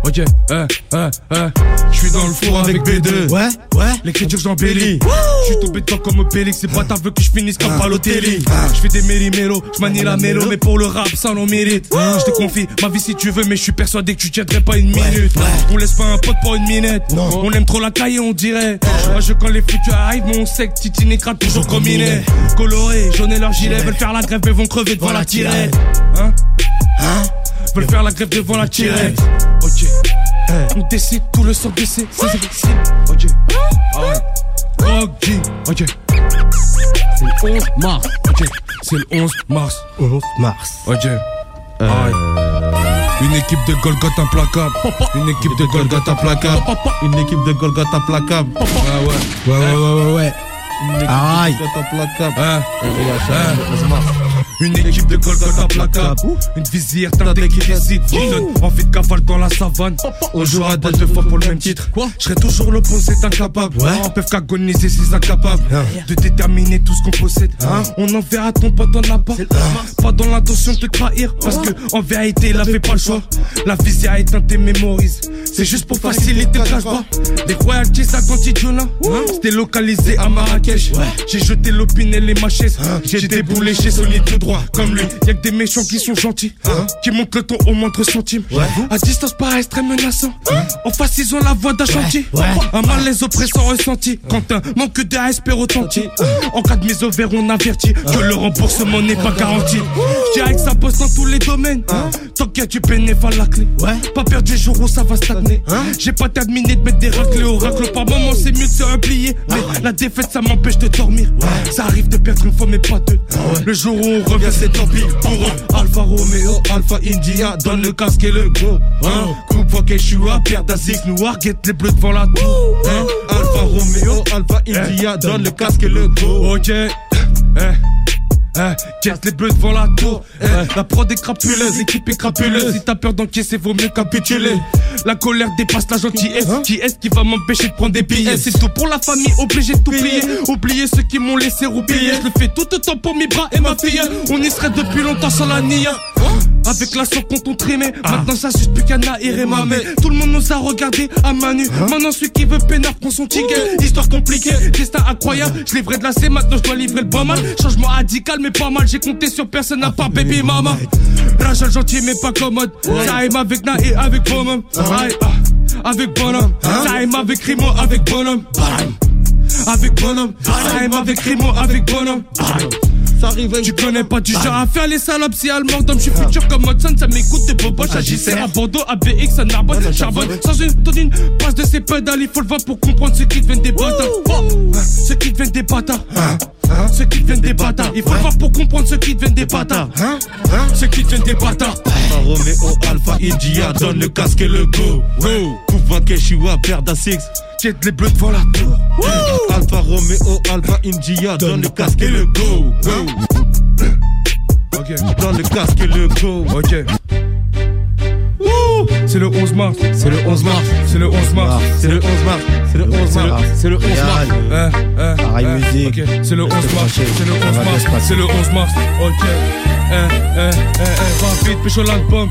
Ok, hein, hein, hein. Je suis dans le four avec B2. Ouais, ouais. L'écriture j'embellis. Je suis tombé dedans comme Opélix. C'est pas ta veut que je finisse comme Balotelli. Je fais des méli-mélos, je manie la mélo. Mais pour le rap, ça l'on mérite. Je te confie ma vie si tu veux, mais je suis persuadé que tu tiendrais pas une minute. On laisse pas un pote pour une minette. On aime trop la caille, on dirait. Moi, je quand les futurs arrivent, mon sec, Titi Nécrate toujours comme il est. Coloré, jaune et leur gilet. Veulent faire la grève, mais vont crever devant la tirette. Hein? Hein? Veulent faire la grève devant la tirette. Ok. On décide tout le sang décès. Ça c'est difficile. Ok. Ah ouais. Ok. Ok. C'est le 11 mars. Ok. C'est le 11 mars. 11 mars. Ok. Aïe. Une équipe de Golgoth implacable. Une équipe de Golgoth implacable. Une équipe de Golgoth implacable. Ah ouais. Ouais, ouais, ouais, ouais, ouais. Une équipe Aïe. de Golgoth implacable. Hein? Hein? Une équipe de Golgoth implacable. Une visière teintée qui réside. Qui donne envie de cavale dans la savane. On jouera deux fois pour le même titre. Je serai toujours l'opposé d'incapable. Ils peuvent qu'agoniser ces incapables. De déterminer tout ce qu'on possède. On enverra ton pote dans la part. Pas dans l'intention de te trahir. Parce que en vérité, il avait pas le choix. La visière est teintée mémorise. C'est juste pour faciliter le casse-bas. Les royalties à Cantillona. C'était localisé à Marrakech. J'ai jeté l'opine et les machettes. J'ai déboulé chez Solide tout Comme lui, y'a que des méchants qui sont gentils. Qui montent le ton au moindre centime. À distance, paraissent très menaçant. En face, ils ont la voix d'un chantier. Un malaise oppressant ressenti. Quand un manque de respect retentit. En cas de mise au vert, on avertit que le remboursement n'est pas garanti. J'dirais que ça bosse dans tous les domaines. Tant qu'il y a du bénéfice à la clé. Pas perdre du jour où ça va stagner. J'ai pas terminé de mettre des raclés au racle. Par moment, c'est mieux de se replier. Mais la défaite, ça m'empêche de dormir. Ça arrive de perdre une fois, mais pas deux. Le jour où on revient, c'est tant pis pour eux. Alpha Romeo, Alpha India, donne le casque et le go. Hein? Coupe fois que je suis à Pierre d'Azik Noir, guette les bleus devant la tour. Hein? Alpha Romeo, Alpha India, donne le casque et le go. Ok. Eh. Guette les bleus devant la tour. Eh, la prod est crapuleuse, l'équipe est crapuleuse. Si t'as peur d'encaisser, vaut mieux capituler. La colère dépasse la gentillesse. Qui est-ce qui va m'empêcher de prendre des billets? C'est tout pour la famille, obligé de tout plier. Oublier ceux qui m'ont laissé roupiller. Je le fais tout autant pour mes bras et ma fille. On y serait depuis longtemps sans la nia. Avec la sauce quand on trimait Maintenant ça suce plus qu'à Naïr et Mamé. Tout le monde nous a regardé à Manu Maintenant celui qui veut peinard prend son ticket. Histoire compliquée, destin incroyable. Je livrais de la C, maintenant je dois livrer le pas mal. Changement radical mais pas mal. J'ai compté sur personne à part baby mama. Rachel gentil mais pas commode. Ça aime avec Na et avec Bonhomme Aïe, ah, Avec Bonhomme. Ça aime avec Rimo, avec Bonhomme. Avec Bonhomme. Ça aime avec Rimo, avec Bonhomme ça arrive, tu connais pas du genre à faire les salopes si allemand Je suis futur comme Hudson, ça m'écoute des bobos J'agissais à Bordeaux, à BX, à Narbonne, Charbonne. Sans une tonne passe de ses pédales Il faut le voir pour comprendre ceux qui deviennent des bâtards. Oh, Ceux qui deviennent des bâtards. Ceux qui deviennent des bâtards Il faut le voir pour comprendre ceux qui deviennent des bâtards. Ceux qui deviennent des bâtards. Roméo Alpha India donne le casque et le go. Go. Coupe Keshiwa, perd à six. Les bleus devant la tour. Alpha Roméo Alpha India donne le casque et le go. Donne le casque et le go. Ok. C'est le 11 mars. C'est le 11 mars. C'est le 11 mars. C'est le 11 mars. C'est le 11 mars. C'est le 11 mars. Eh, eh, eh. C'est le 11 mars. C'est le 11 On va mars. C'est le 11 mars. Ok. Eh, eh, eh, eh, va vite, pécho l'album.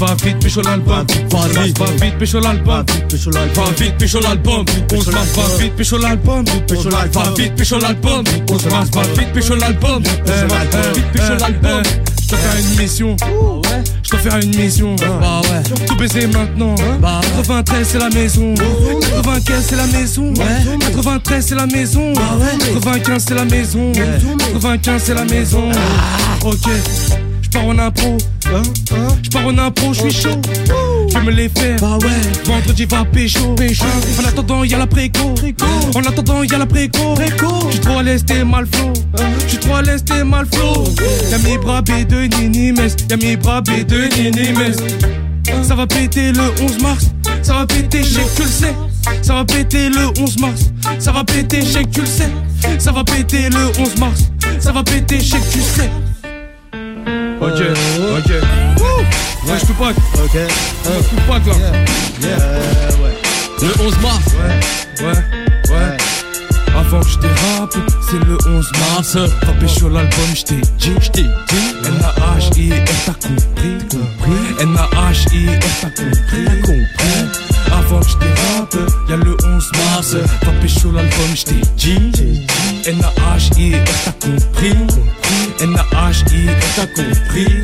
Va vite, pécho l'album. Va vite. Va pécho l'album. Va vite, pécho l'album. 11 mars, va vite, pécho l'album. Va vite, pécho l'album. 11 mars, va vite, pécho l'album. Eh, eh, vite, pécho l'album. Je dois faire une mission. Faire une mission. Bah ouais. Tout baiser maintenant. Bah 93 c'est la maison. 95 c'est la maison. 93 c'est la maison. 95 c'est la maison. 95 c'est la maison. Ok. Je pars en impro. Je pars en impro, je suis chaud. Je me les faire. Bah ouais. Vendredi va pécho. En attendant, y a la préco. En attendant, y a la préco. Je suis trop à l'est et mal flow. Je suis trop à l'est et mal flow. Y'a mes bras B de Nini Mess. Y'a mes bras B de Nini Mess. Ça va péter le 11 mars. Ça va péter, je sais que tu le sais. Ça va péter le 11 mars. Ça va péter, je sais que tu le sais. Ça va péter le 11 mars. Ça va péter, je sais que tu sais. Ok, ok. Ouais, je pas. Ok. Je pas, là. Le 11 mars. Ouais, ouais, ouais. Avant que je dérape, c'est le 11 mars. Va pécho l'album, je t'ai dit, je t'ai dit. N-A-H-I-R, t'as compris, compris. N-A-H-I-R, t'as compris, compris. Avant que je dérape, y'a le 11 mars. Va pécho l'album, je t'ai dit. N-A-H-I-R, t'as compris. N-A-H-I-R, t'as compris.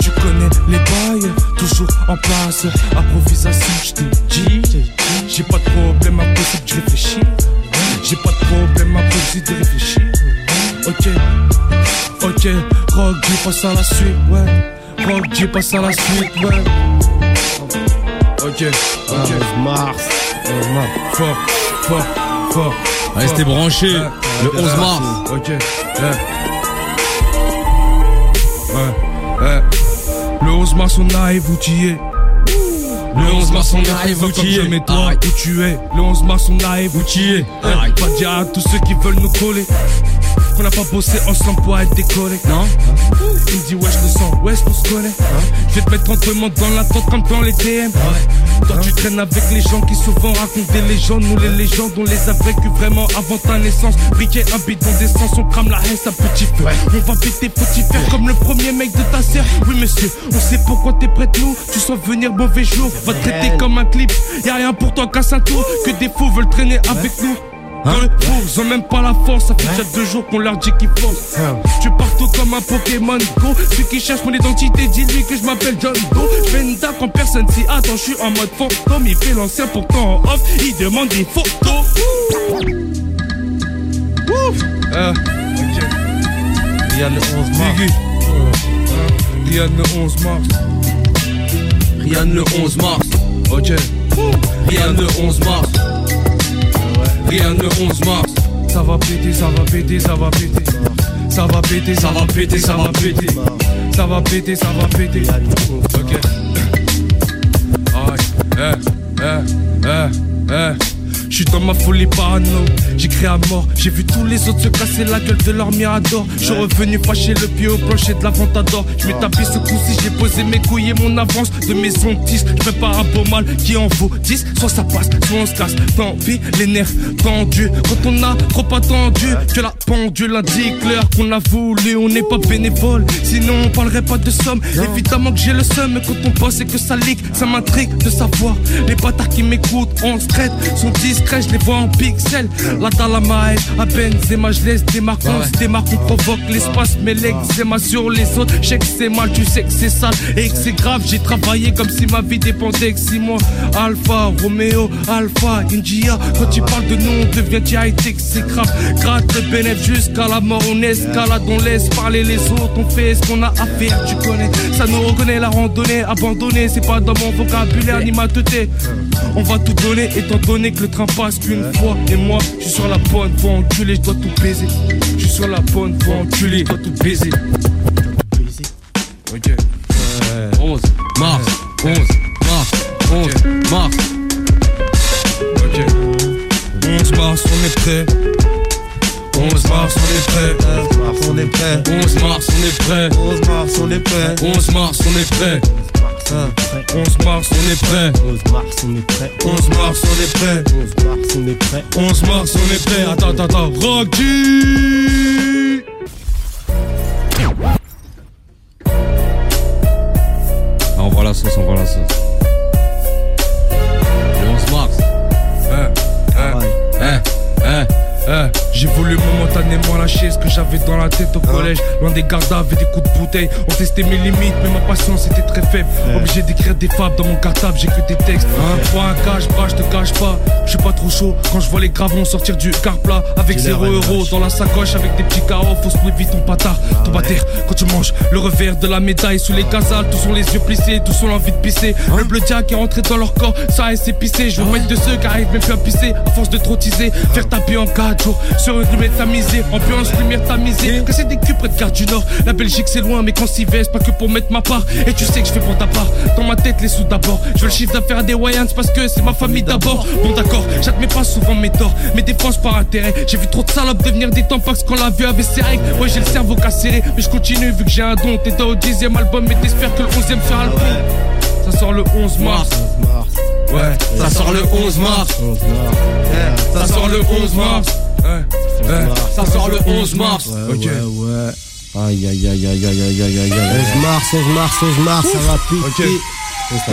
Tu connais les bails, toujours en place. Improvisation, je t'ai dit. J'ai pas de problème que je réfléchis. J'ai pas de problème à poser de réfléchir. Ok, ok, rock, G passe à la suite, ouais. Rock, G passe à la suite, ouais. Ok, ok. 11 mars. 11 mars. Fort, fort, fort. Restez fort. branchés. Le 11 mars. Ok. Le 11 mars, on arrive es. Le 11 mars, on arrive es. Mais toi, où tu es. Le 11 mars, on arrive es. Arrête. Pas dire à tous ceux qui veulent nous coller. Qu'on n'a pas bossé ensemble pour être décollé. Non Il me dit, ouais, je le sens, ouais, on se connaît. Je vais te mettre entre mains dans la tente comme dans les DM. Toi, tu traînes avec les gens qui souvent racontent des légendes. Nous, les légendes, on les a vécues vraiment avant ta naissance. Briquet un bidon d'essence, on crame la haine, à petit feu. On va péter petit faire comme le premier mec de ta sœur. Oui, monsieur, on sait pourquoi t'es prêt de nous. Tu sens venir mauvais jour, va te traiter comme un clip. Y a rien pour toi qu'à un tour, que des fous veulent traîner avec nous. Dans le faux, ils ont même pas la force, ça fait déjà deux jours qu'on leur dit qu'ils forcent. Tu pars tout comme un Pokémon Go. Celui qui cherche mon identité, dis-lui que je m'appelle John Doe. Date quand personne s'y attend, je suis en mode fantôme. Il fait l'ancien pourtant en off, il demande des photos. Ouf. Euh, ok. Rien le 11 mars. Ziggy. Euh, Rien le 11 mars. Rien le 11 mars. Ok. Rien le 11 mars. Rien le 11 mars. Ça va péter, ça va péter, ça va péter. Ça va péter, ça va péter, ça va péter. Ça va péter, ça va péter. Ok. Aïe, eh, eh, eh, eh. Suis dans ma folie parano. J'ai créé à mort, j'ai vu tous les autres se casser la gueule de leur mirador. Je suis revenu fâcher le pied au plancher de la Ventador. Je m'ai tapé ce coup-ci, j'ai posé mes couilles et mon avance de maison 10. Je prépare un beau mal qui en vaut 10. Soit ça passe, soit on se casse. Tant les nerfs tendus. Quand on a trop attendu, que la pendule indique l'heure qu'on a voulu. On n'est pas bénévole, sinon on parlerait pas de somme. Évidemment que j'ai le seum, mais quand on pense et que ça ligue, ça m'intrigue de savoir. Les bâtards qui m'écoutent en secret sont discrets, je les vois en pixels. La Dalamae, à Benzema, je laisse des marques, on se démarque, on provoque l'espace, mais l'eczéma sur les autres. Je sais que c'est mal, tu sais que c'est sale et que c'est grave. J'ai travaillé comme si ma vie dépendait que si moi. Alpha, Romeo, Alpha, India. Quand tu parles de nous, on devient high-tech, c'est grave. Gratte le bénéfice jusqu'à la mort, on escalade, on laisse parler les autres, on fait ce qu'on a à faire, tu connais. Ça nous reconnaît la randonnée, abandonnée, c'est pas dans mon vocabulaire ni ma teuté. On va tout donner, étant donné que le train passe qu'une fois. Et moi, je suis sur la bonne voie, enculé, je dois tout baiser. Je suis sur la bonne voie, enculé, je dois tout baiser. Ok. 11 mars, 11 mars, 11 mars. Ok. 11 mars, on est prêt. 11 mars, on est prêt. 11 mars, on est prêt. 11 mars, on est prêt. 11 mars, on est prêt. 11 mars, on est prêt. 11 mars, on est prêt. 11 mars, on est prêt. 11 mars, on est prêt. 11 mars, on est prêt. 11 mars, on est prêt. Attends, attends, attends. Rocky Ah, on voit la sauce, on voit la sauce. Le 11 mars. Hein, hein, hein, hein, hein. J'ai voulu momentanément lâcher ce que j'avais dans la tête au collège. Loin des gardes avec des coups de bouteille. On testait mes limites, mais ma patience était très faible. Obligé d'écrire des fables dans mon cartable, j'ai que des textes. Pour un cache bras, je te cache pas. Je suis pas trop chaud quand je vois les gravons sortir du car plat. Avec J'ai 0 l'air euros dans la sacoche, avec des petits carreaux. Faut se vite ton patard, ton bâtard. Quand tu manges le revers de la médaille sous les casals, tous ont les yeux plissés, tous ont l'envie de pisser. Le bleu diable est rentré dans leur corps, ça et c'est pissé. Je veux mettre de ceux qui arrivent même plus à pisser, à force de trop teaser. Faire taper en 4 jours sur une lumière tamisée, ambiance lumière tamisée. Casser des culs près de Gare du Nord. La Belgique c'est loin, mais quand s'y va, c'est pas que pour mettre ma part. Et tu sais que je fais pour ta part. Dans ma tête, les sous d'abord. Je veux le chiffre d'affaires des Wayans parce que c'est ma famille d'abord. Bon, d'accord, j'admets pas souvent mes torts, mes défenses par intérêt. J'ai vu trop de salopes devenir des tampax quand la vue avait ses règles. Ouais, j'ai le cerveau cassé, mais je continue vu que j'ai un don. T'es au dixième album, mais t'espères que le onzième sera le bon. Ça sort le 11 mars. Ouais, Ça sort le 11 mars. ça sort le 11 mars. Ça sort le 11 mars. Ouais, ok. Ouais, ouais. Aïe, aïe, aïe, aïe, aïe, aïe, aïe, aïe, 11 mars, 11 mars, 11 mars, ça va piquer. Ok. Ça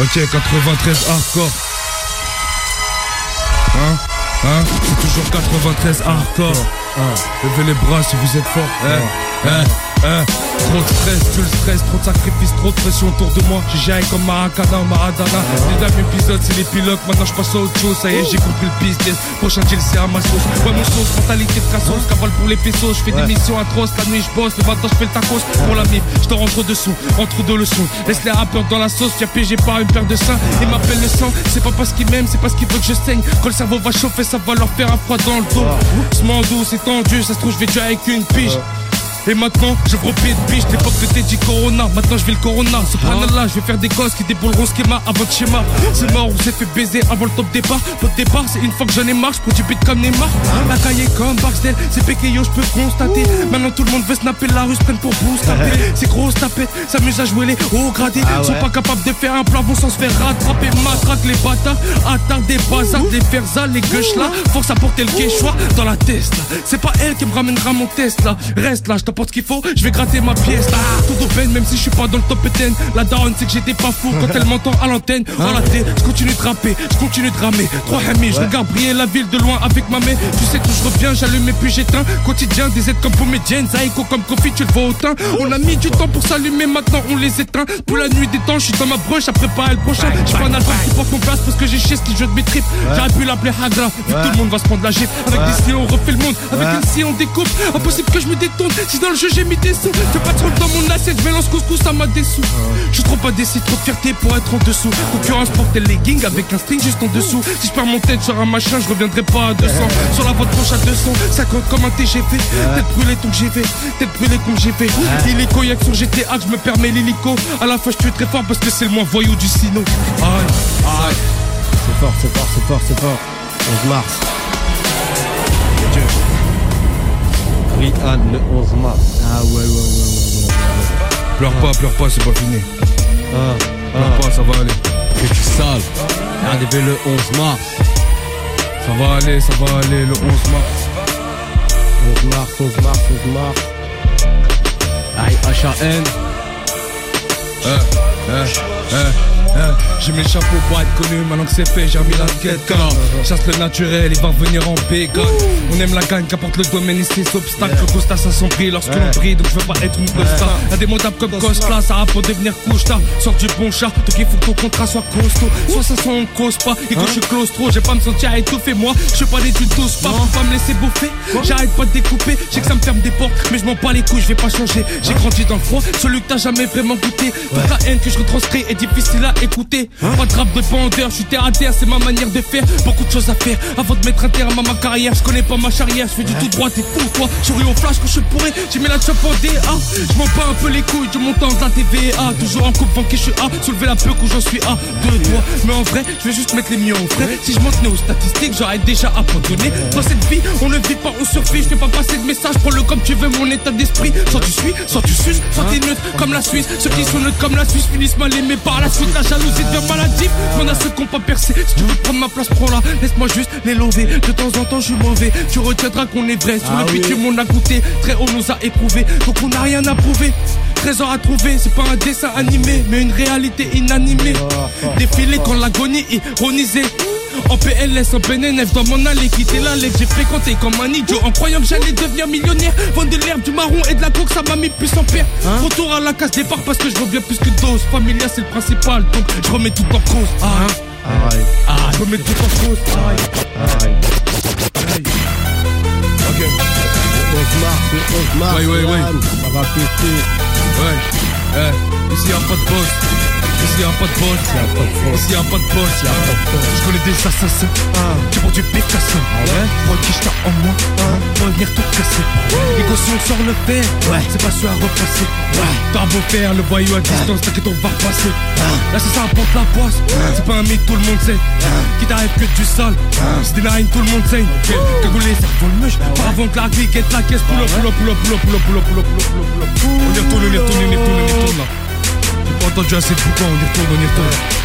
Ok, 93 hardcore. Hein Hein C'est toujours 93 hardcore. Ah. Levez les bras si vous êtes fort. Hein hein Hein? Trop de stress, tu le stress, trop de sacrifices, trop de pression autour de moi. J'ai géré comme Maracana, Maradona. Les derniers épisodes, c'est les pilotes. Maintenant, je passe à autre chose. Ça y est, j'ai compris le business. Prochain deal, c'est à ma sauce. Ouais, mon sauce, mentalité de cassos. Cavale pour les pesos. Je fais des missions atroces. La nuit, je bosse. Le matin, je fais le tacos. Pour la mif, je te rentre dessous. Entre deux leçons. Laisse les rappeurs dans la sauce. Viens piégé par une paire de seins. Ils m'appellent le sang. C'est pas parce qu'ils m'aiment, c'est parce qu'ils veulent que je saigne. Quand le cerveau va chauffer, ça va leur faire un froid dans le dos. Doucement doux, c'est tendu. Ça se trouve, je vais tuer avec une pige. Et maintenant, je pied de biche, l'époque de Teddy Corona. Maintenant, je vais le Corona. Subhanallah, je vais faire des gosses qui débouleront schéma avant le schéma. C'est mort, on s'est fait baiser avant le top départ. Votre départ, c'est une fois que j'en ai marre, je produis beat comme Neymar. La cahier comme Barcel, c'est Pekeyo, je peux constater. Maintenant, tout le monde veut snapper la rue, se prennent pour taper. C'est grosse tapette, s'amuse à jouer les hauts gradés. Sont pas capables de faire un plafond sans se faire rattraper. Matraque les bâtards, attarde des bazars, les ferzas, les gueuches là. Force à porter le quechua dans la test. C'est pas elle qui me ramènera mon test là. Reste là, je t'apporte ce qu'il faut, je vais gratter ma pièce là. Tout open, même si je suis pas dans le top 10. La daronne, c'est que j'étais pas fou quand elle m'entend à l'antenne. Oh la tête, je continue de rapper, je continue de ramer. Trois amis, je regarde briller la ville de loin avec ma main. Tu sais que je reviens, j'allume et puis j'éteins. Quotidien, des aides comme Pomédienne, Zaïko comme Kofi, tu le vois au teint. On a mis du temps pour s'allumer, maintenant on les éteint. Pour la nuit des temps, je suis dans ma broche à préparer le prochain. Je prends un album qui porte mon place parce que j'ai chié ce qui joue de mes tripes. J'aurais pu l'appeler Hagra, vu que tout le monde va se prendre la gifle. Avec des si on refait le monde, avec une si on découpe. Impossible que je me détourne, si dans le jeu j'ai mis des sous. Fais pas trop dans mon assiette, je mélange couscous, ça m'a déçu. Je suis trop indécis, trop de fierté pour être en dessous. Concurrence porte les leggings avec un string juste en dessous. Si je perds mon tête sur un machin, je reviendrai pas à 200. Sur la voie de gauche à 200, 50 comme un TGV. Tête brûlée, ton GV, tête brûlée comme GV. Illico, y'a que sur GTA je me permets l'hélico. À la fois, je suis très fort parce que c'est le moins voyou du sino. Aïe, aïe. C'est fort, c'est fort, c'est fort, c'est fort. 11 mars. Le 11 mars. Ah ouais, ouais, ouais, ouais. ouais, Pleure pas, pleure pas, c'est pas fini. Ah, Pleure pas, ça va aller. Que tu sales. Arrivé le 11 mars. Ça va aller, ça va aller, le 11 mars. 11 mars, 11 mars, 11 mars. Aïe, H.A.N. Eh, eh, eh, eh. J'ai mes chapeaux pour être connu, maintenant que c'est fait, j'ai remis la quête car Chasse le naturel, il va revenir en pécan On aime la gagne, qu'apporte le domaine et ses obstacles. Le constat prix lorsque l'on brille, donc je veux pas être une costa Indémodable comme Cosplay, ça a pour devenir couche tard Sors du bon chat, donc il faut que ton contrat soit costaud. Soit ça soit on cause pas, et quand je suis claustro, j'ai pas me sentir étouffé Moi, je suis pas des tu tous pas, faut pas me laisser bouffer. J'arrête pas de découper, j'ai que ça me ferme des portes Mais je m'en bats les couilles, je vais pas changer. J'ai grandi dans le froid, celui que t'as jamais vraiment goûté. Toute la haine que je retranscris est difficile à écouter Pas de rap de bandeur, je suis terre à terre, c'est ma manière de faire. Beaucoup de choses à faire avant de mettre un terme à ma carrière. Je connais pas ma charrière, je fais du tout droit, t'es fou toi. J'aurais au flash quand je pourrais, j'ai mis la chop en DA Je m'en bats un peu les couilles du montant de la TVA Toujours en coupe banquée, je suis A, soulever la peu où j'en suis à. Deux doigts. Mais en vrai, je vais juste mettre les miens au frais. Si je m'en tenais aux statistiques, j'aurais déjà abandonné Dans cette vie, on ne vit pas, on survit Je fais pas passer de message, prends-le comme tu veux, mon état d'esprit. Soit tu suis, soit tu suces, soit t'es neutre comme la Suisse. Ceux qui sont neutres comme la Suisse finissent mal aimés par la suite. La jalousie devient maladif, on a ceux qui ont pas percé Si tu veux prendre ma place, prends-la, laisse-moi juste les lever. De temps en temps, je suis mauvais, tu retiendras qu'on est vrai. Sur Ah le oui. bitume, on a goûté, très haut nous a éprouvé Donc on n'a rien à prouver. Trésor à trouver, c'est pas un dessin animé, mais une réalité inanimée. Défiler quand l'agonie ironisée. En PLS, en PNF, dans mon allée, quitter la lettre, j'ai fréquenté comme un idiot en croyant que j'allais devenir millionnaire. Vendre de l'herbe, du marron et de la coke, ça m'a mis plus en père. Retour à la case départ parce que je reviens plus que dose. Familia, c'est le principal, donc je remets tout en cause. Ah, Arrête. ah, je remets tout en cause. Arrête. Ok, 11 mars, le 11 mars. Ouais, ouais, ouais. Ça va péter. ouais. Eh, ici y'a pas de boss. Ici y'a pas de boss. Ici y'a pas de boss. Je connais des assassins qui font du Picasso. Pour qui je en moi. Pour venir tout casser. Négocier, on sort le fer. C'est pas sûr à repasser. T'as beau faire le voyou à distance, t'inquiète, on va repasser. Là, c'est ça, apporte la poisse. C'est pas un mythe, tout le monde sait. Qui t'arrive que du sol. C'est des narines, tout le monde sait. Cagoulé, ça revend le meuche. Par avant que la vie guette la caisse. Pull up, pull up, pull up, pull up, pull up, pull up, pull up, pull up, J'ai pas entendu assez de boucan, on y retourne, on y retourne.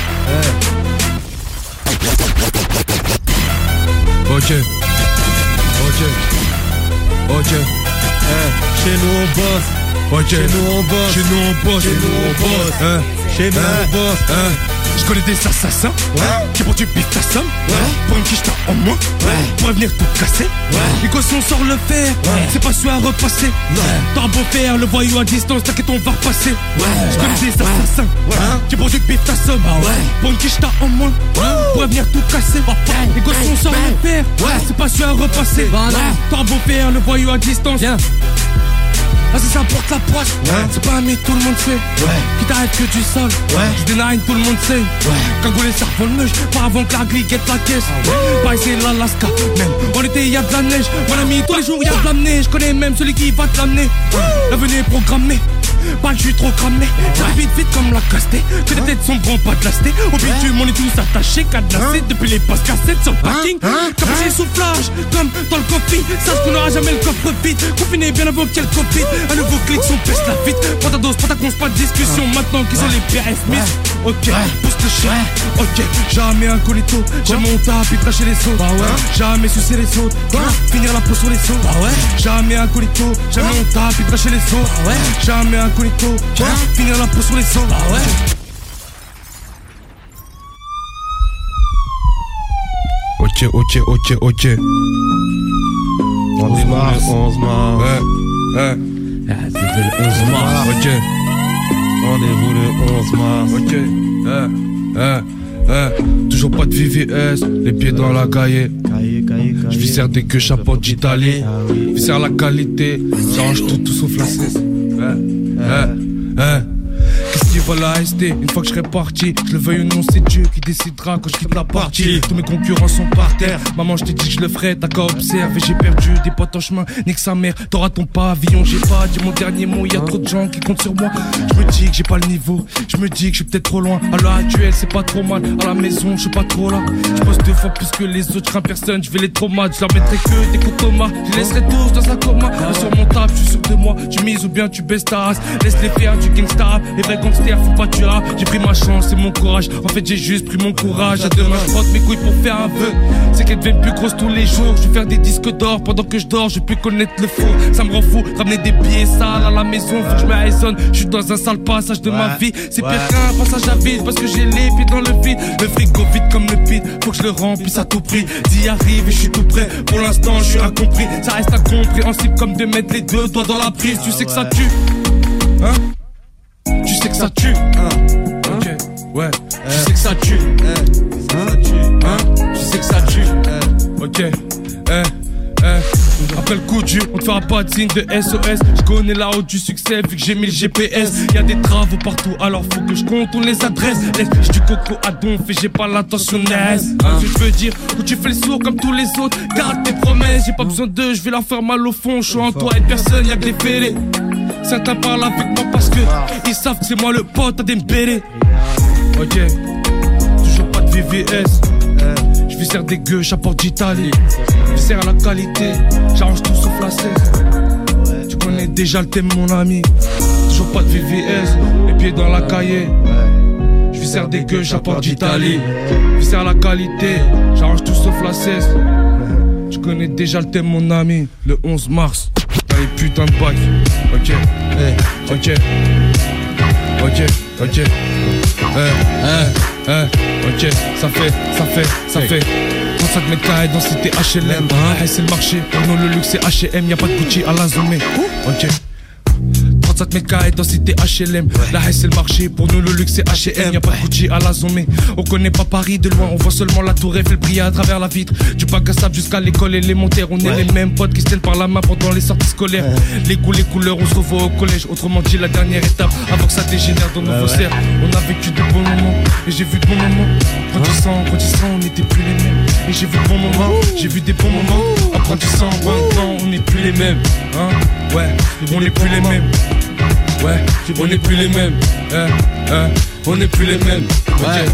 Ok. Ok. Ok. Chez nous on bosse. Ok. Chez nous on bosse. Chez nous on bosse. Chez nous on bosse. Hein. Chez nous on bosse. Hein. Je connais des assassins qui vont du pif ta somme pour une quiche en moins pour venir tout casser. Négocier, on sort le fer, c'est pas sûr à repasser. T'as beau faire le voyou à distance, t'inquiète, on va repasser. Je connais des assassins qui vont du pif ta somme pour une quiche en moins pour venir tout casser. Négocier, on sort le fer, c'est pas sûr à repasser. T'as beau faire le voyou à distance. Ah c'est ça porte la poisse. C'est pas un mythe, tout le monde sait. Qui t'arrête que du sol. Je des narines, tout le monde sait. Cagoulé, ça revend le Pas avant que la grille guette la caisse. Pas essayer l'Alaska Même. En été y'a de la neige. Mon ami, tous les jours y'a de la neige. Je connais même celui qui va te l'amener. L'avenir est programmé pas le jus trop cramé, ça vite vite comme la castée. Que des têtes sombres pas de lasté Au bitume on est tous attachés, cadenassés Depuis les passes cassettes sur le parking. Capuché soufflage, comme dans le coffee Sache qu'on n'aura jamais le coffre vide. Confiné bien avant qu'il y ait le Covid Un nouveau clic, on pèse la vite Prends ta dose, prends ta pas de discussion Maintenant qu'ils ont les Smith Ok, pousse le chien. Ok, jamais incognito Jamais on tape et cracher les sauts Jamais sucer les autres. Finir la peau sur les sauts Jamais incognito Jamais on tape et cracher les sauts Jamais incognito Finir la peau sur les sauts Ok, ok, ok, ok. 11 mars. 11 mars. Ouais, ouais. C'était le 11 mars. Ok, Rendez-vous le 11 mars. ok. Eh, eh, eh. Toujours pas de VVS, les pieds dans la cahier. Je viscère des queues chapeau d'Italie. Ah. Viscère la qualité, j'arrange tout, tout sauf la cesse. Eh, eh, eh. Qui va la Une fois que je serai parti, je le veuille ou non, c'est Dieu qui décidera quand je quitte la partie. Tous mes concurrents sont par terre. Maman, je t'ai dit que je le ferai, t'as qu'à observer. J'ai perdu des potes en chemin, nique sa mère. T'auras ton pavillon, j'ai pas dit mon dernier mot. Y a trop de gens qui comptent sur moi. Je me dis que j'ai pas le niveau, je me dis que je suis peut-être trop loin. À l'heure actuelle, c'est pas trop mal. À la maison, je suis pas trop là. Je pose deux fois plus que les autres, je personne, je vais les traumates. Je leur mettrai que des coups de. Je les laisserai tous dans un coma. Insurmontable, je suis sûr de moi. Tu mises ou bien tu baisses ta race. Laisse-les faire du gangsta rap. Les vrais gangsters font pas du rap. J'ai pris ma chance et mon courage. En fait, j'ai juste pris mon courage. À demain, je frotte mes couilles pour faire un vœu. C'est qu'elles deviennent plus grosses tous les jours. Je vais faire des disques d'or pendant que je dors. Je plus connaître le faux. Ça me rend fou. Ramener des billets sales à la maison. Faut que je me. Je suis dans un sale passage de ma vie. C'est pire qu'un passage à vide. Parce que j'ai les pieds dans le vide. Le frigo vide comme le pit. Faut que je le remplisse à tout prix. D'y arriver, je suis tout prêt. Pour l'instant, je suis incompris. Ça reste incompréhensible comme de mettre les deux doigts dans la prise. Tu sais que ça tue. Hein? Tu sais que ça tue. Ok, ouais. Tu sais que ça tue. Hein? Tu sais que ça tue. Ok, eh. Après le coup dur, on te fera pas de signe de SOS. Je connais la route du succès vu que j'ai mis le GPS. Y a des travaux partout, alors faut que je contourne les adresses. Laisse du coco à donf et j'ai pas l'attentionnesse. Hein, ce que je veux dire, où tu fais le sourd comme tous les autres. Garde tes promesses, j'ai pas besoin d'eux, je vais leur faire mal au fond. Je suis en toi et personne, y'a que des fêlés. Certains parlent avec moi parce que ils savent que c'est moi le pote à Dembélé. Ok, toujours pas de VVS. Je vis serre des gueux, j'apporte d'Italie. Je sers à la qualité, j'arrange tout sauf la cesse. Tu connais déjà le thème, mon ami. Toujours pas de VVS, les pieds dans la cahier. Je vis serre des gueux, j'apporte d'Italie. Je sers à la qualité, j'arrange tout sauf la cesse. Tu connais déjà le thème, mon ami. Le 11 mars, t'as les putains de bacs. Ok, ok, ok, ok. Eh, eh, eh, ok, ça fait, ça fait, ça fait. 35 mètres carrés dans cité HLM Ah, c'est le marché, nous le luxe c'est H&M Y'a pas de Gucci à la Zomé Ok 35 mètres carrés dans cité HLM La haie c'est le marché, pour nous le luxe c'est H&M Y'a pas de Gucci à la Zomé On connaît pas Paris de loin, on voit seulement la tour Eiffel briller à travers la vitre. Du bac à sable jusqu'à l'école élémentaire. On est les mêmes potes qui se tiennent par la main pendant les sorties scolaires. Les goûts, les couleurs, on se revoit au collège. Autrement dit la dernière étape avant que ça dégénère dans nos faussaires. On a vécu de bons moments et j'ai vu de bons moments. Grandissant, grandissant, on n'était plus les mêmes. Et j'ai vu de bons moments, j'ai vu des bons moments. En grandissant, 20 ans, on n'est plus les mêmes Hein, ouais, on n'est plus les mêmes Ouais, on n'est plus les mêmes. Eh, eh, on n'est plus les mêmes. Ouais,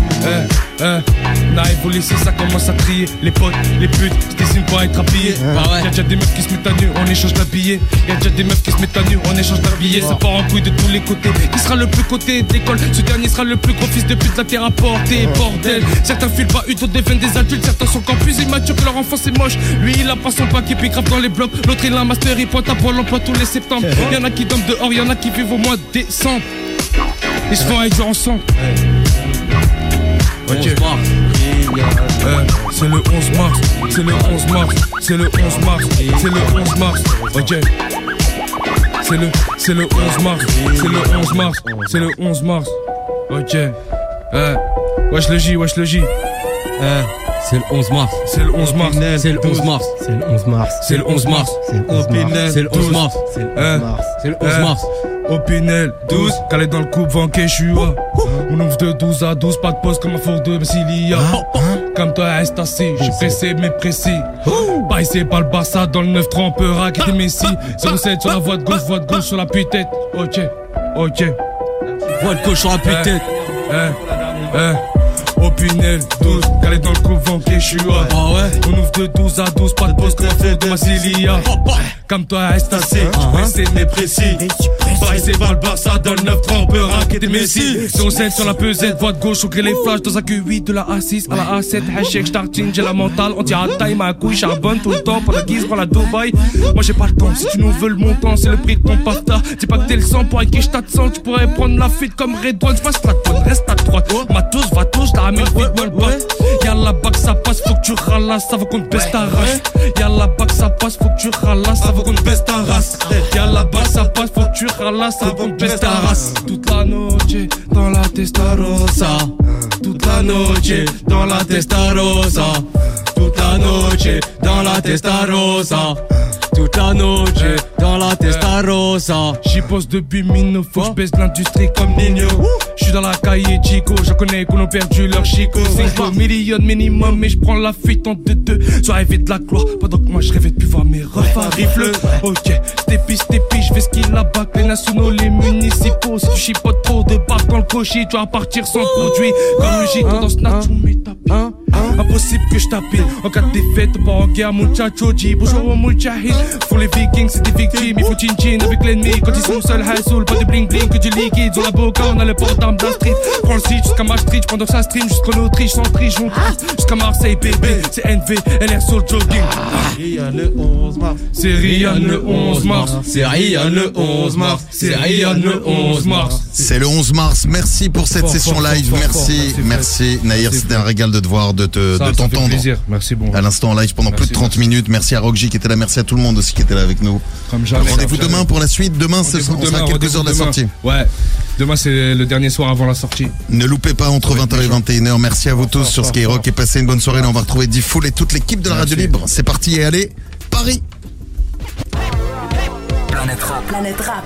On arrive au lycée, ça commence à trier. Les potes, les putes, se dessinent pour être habillés. Bah ouais. Y'a déjà des meufs qui se mettent à nu, on échange d'habillés. Y'a déjà des meufs qui se mettent à nu, on échange d'habillés. Ça part en couille de tous les côtés. Qui sera le plus côté d'école Ce dernier sera le plus gros fils de pute la terre à porter. Bordel, certains filent pas d'autres deviennent des adultes. Certains sont encore plus immatures que leur enfance est moche. Lui, il a pas son pack et puis grave dans les blocs. L'autre, il a un master, il pointe à Pôle emploi tous les septembre. Y'en a qui dorment dehors, y'en a qui vivent au mois de décembre. Ils se font réduire ensemble. Ok. Euh, c'est le 11 mars, c'est le 11 mars, c'est le 11 mars, c'est le 11 mars. Ok. C'est le, c'est le 11 mars, c'est le 11 mars, c'est le 11 mars. Ok. Euh, wesh le J, wesh le J. Euh, c'est le 11 mars. C'est le 11 mars. C'est le 11 mars. C'est le 11 mars. C'est le 11 mars. C'est le 11 mars. C'est le 11 mars. C'est le 11 mars. C'est le 11 mars. Opinel 12, calé dans le coupe, vanqué, je suis On ouvre de 12 à 12, pas de pause comme un four de Basilia. Comme toi, reste assis, je suis pressé mais précis. Pas ici, pas le Barça, dans le 9-3, on peut raqueter Messi. 07 sur la voie de gauche, voie de gauche sur la tête Ok, ok. Voie de gauche sur la tête Eh, eh. Opinel 12, calé dans le coupe, vanqué, je Ah ouais? On ouvre de 12 à 12, pas de pause comme un four de Basilia. Comme toi, reste assis, je suis pressé mais précis. Pas ici, pas le Barça, dans le 9-3, on peut raqueter Messi. 07 sur la pesette, voie de gauche, on crée les flashs dans un Q8 de la A6 à la A7. Hashtag starting, j'ai la mentale, on tire à taille, ma couille, charbonne tout le temps pour la guise, pour la Dubaï. Moi j'ai pas le temps, si tu nous veux le montant, c'est le prix de ton pafta. Dis pas que t'es le sang pour avec qui je t'attends, tu pourrais prendre la fuite comme Redouane, je passe la tonne, reste à droite. Matos, va tous, t'as dans le. Y'a la bac, ça passe, faut que tu ralasses, ça va qu'on te baisse ta race. Y'a la bac, ça passe, faut que tu ralasses, ça va qu'on te baisse ta race. Y'a la bac, ça passe, faut que tu ralasses, ça te baisse ta race. Toute la noche dans la testarossa. Toute la noche dans la testarossa. Toute la noche dans la testarossa. Toute la noche dans dans la testarossa. J'y bosse depuis Mino, faut que je baisse l'industrie comme Nino. J'suis dans la cahier Chico, je connais qu'on a perdu leur chico. C'est pas million minimum, mais j'prends la fuite en deux deux. Soit rêver de la gloire, pendant que moi je rêvais de plus voir mes refs à rifle. Ok, stépi, stépi, je fais ce qu'il a bac, les nationaux, les municipaux. Si tu chipotes trop de barres dans le cocher, tu vas partir sans produit. Comme le gitan dans Snatch ou mes tapis. Impossible que je t'appelle. En cas de défaite, pas en guerre, muchacho G Bonjour au mujahid Pour les vikings, c'est des victimes. Il faut chin-chin avec l'ennemi. Quand ils sont seuls, high soul Pas de bling-bling, que du liquide. Dans la boca, on a le port d'armes la street. Prends le site jusqu'à Maastricht Pendant que ça stream jusqu'en Autriche Sans triche, on Jusqu'à Marseille, bébé C'est NV, LR sur le jogging. Ryan le 11 mars. C'est Ryan le 11 mars. C'est Ryan le 11 mars. C'est Ryan le 11 mars. C'est le 11 mars. Merci pour cette Fort, session fort, live. merci, fort. merci, Merci, Naïr. C'était un régal de te voir, de te, Ça, de ça fait t'entendre. plaisir. Merci bon À l'instant en live pendant plus de 30 minutes. Merci à Rockji qui était là. Merci à tout le monde aussi qui était là avec nous. Comme jamais. Rendez-vous Jamais. demain pour la suite. Demain, ce sera, on sera à Demain, quelques heures de la sortie. demain. Ouais. Demain, c'est le dernier soir avant la sortie. Ne loupez pas entre 20h et 21h. Merci à vous tous sur Skyrock et passez une bonne soirée. On va retrouver Diffoul et toute l'équipe de la Radio. Libre. C'est parti et allez, Paris! Planète Rap. Planète Rap.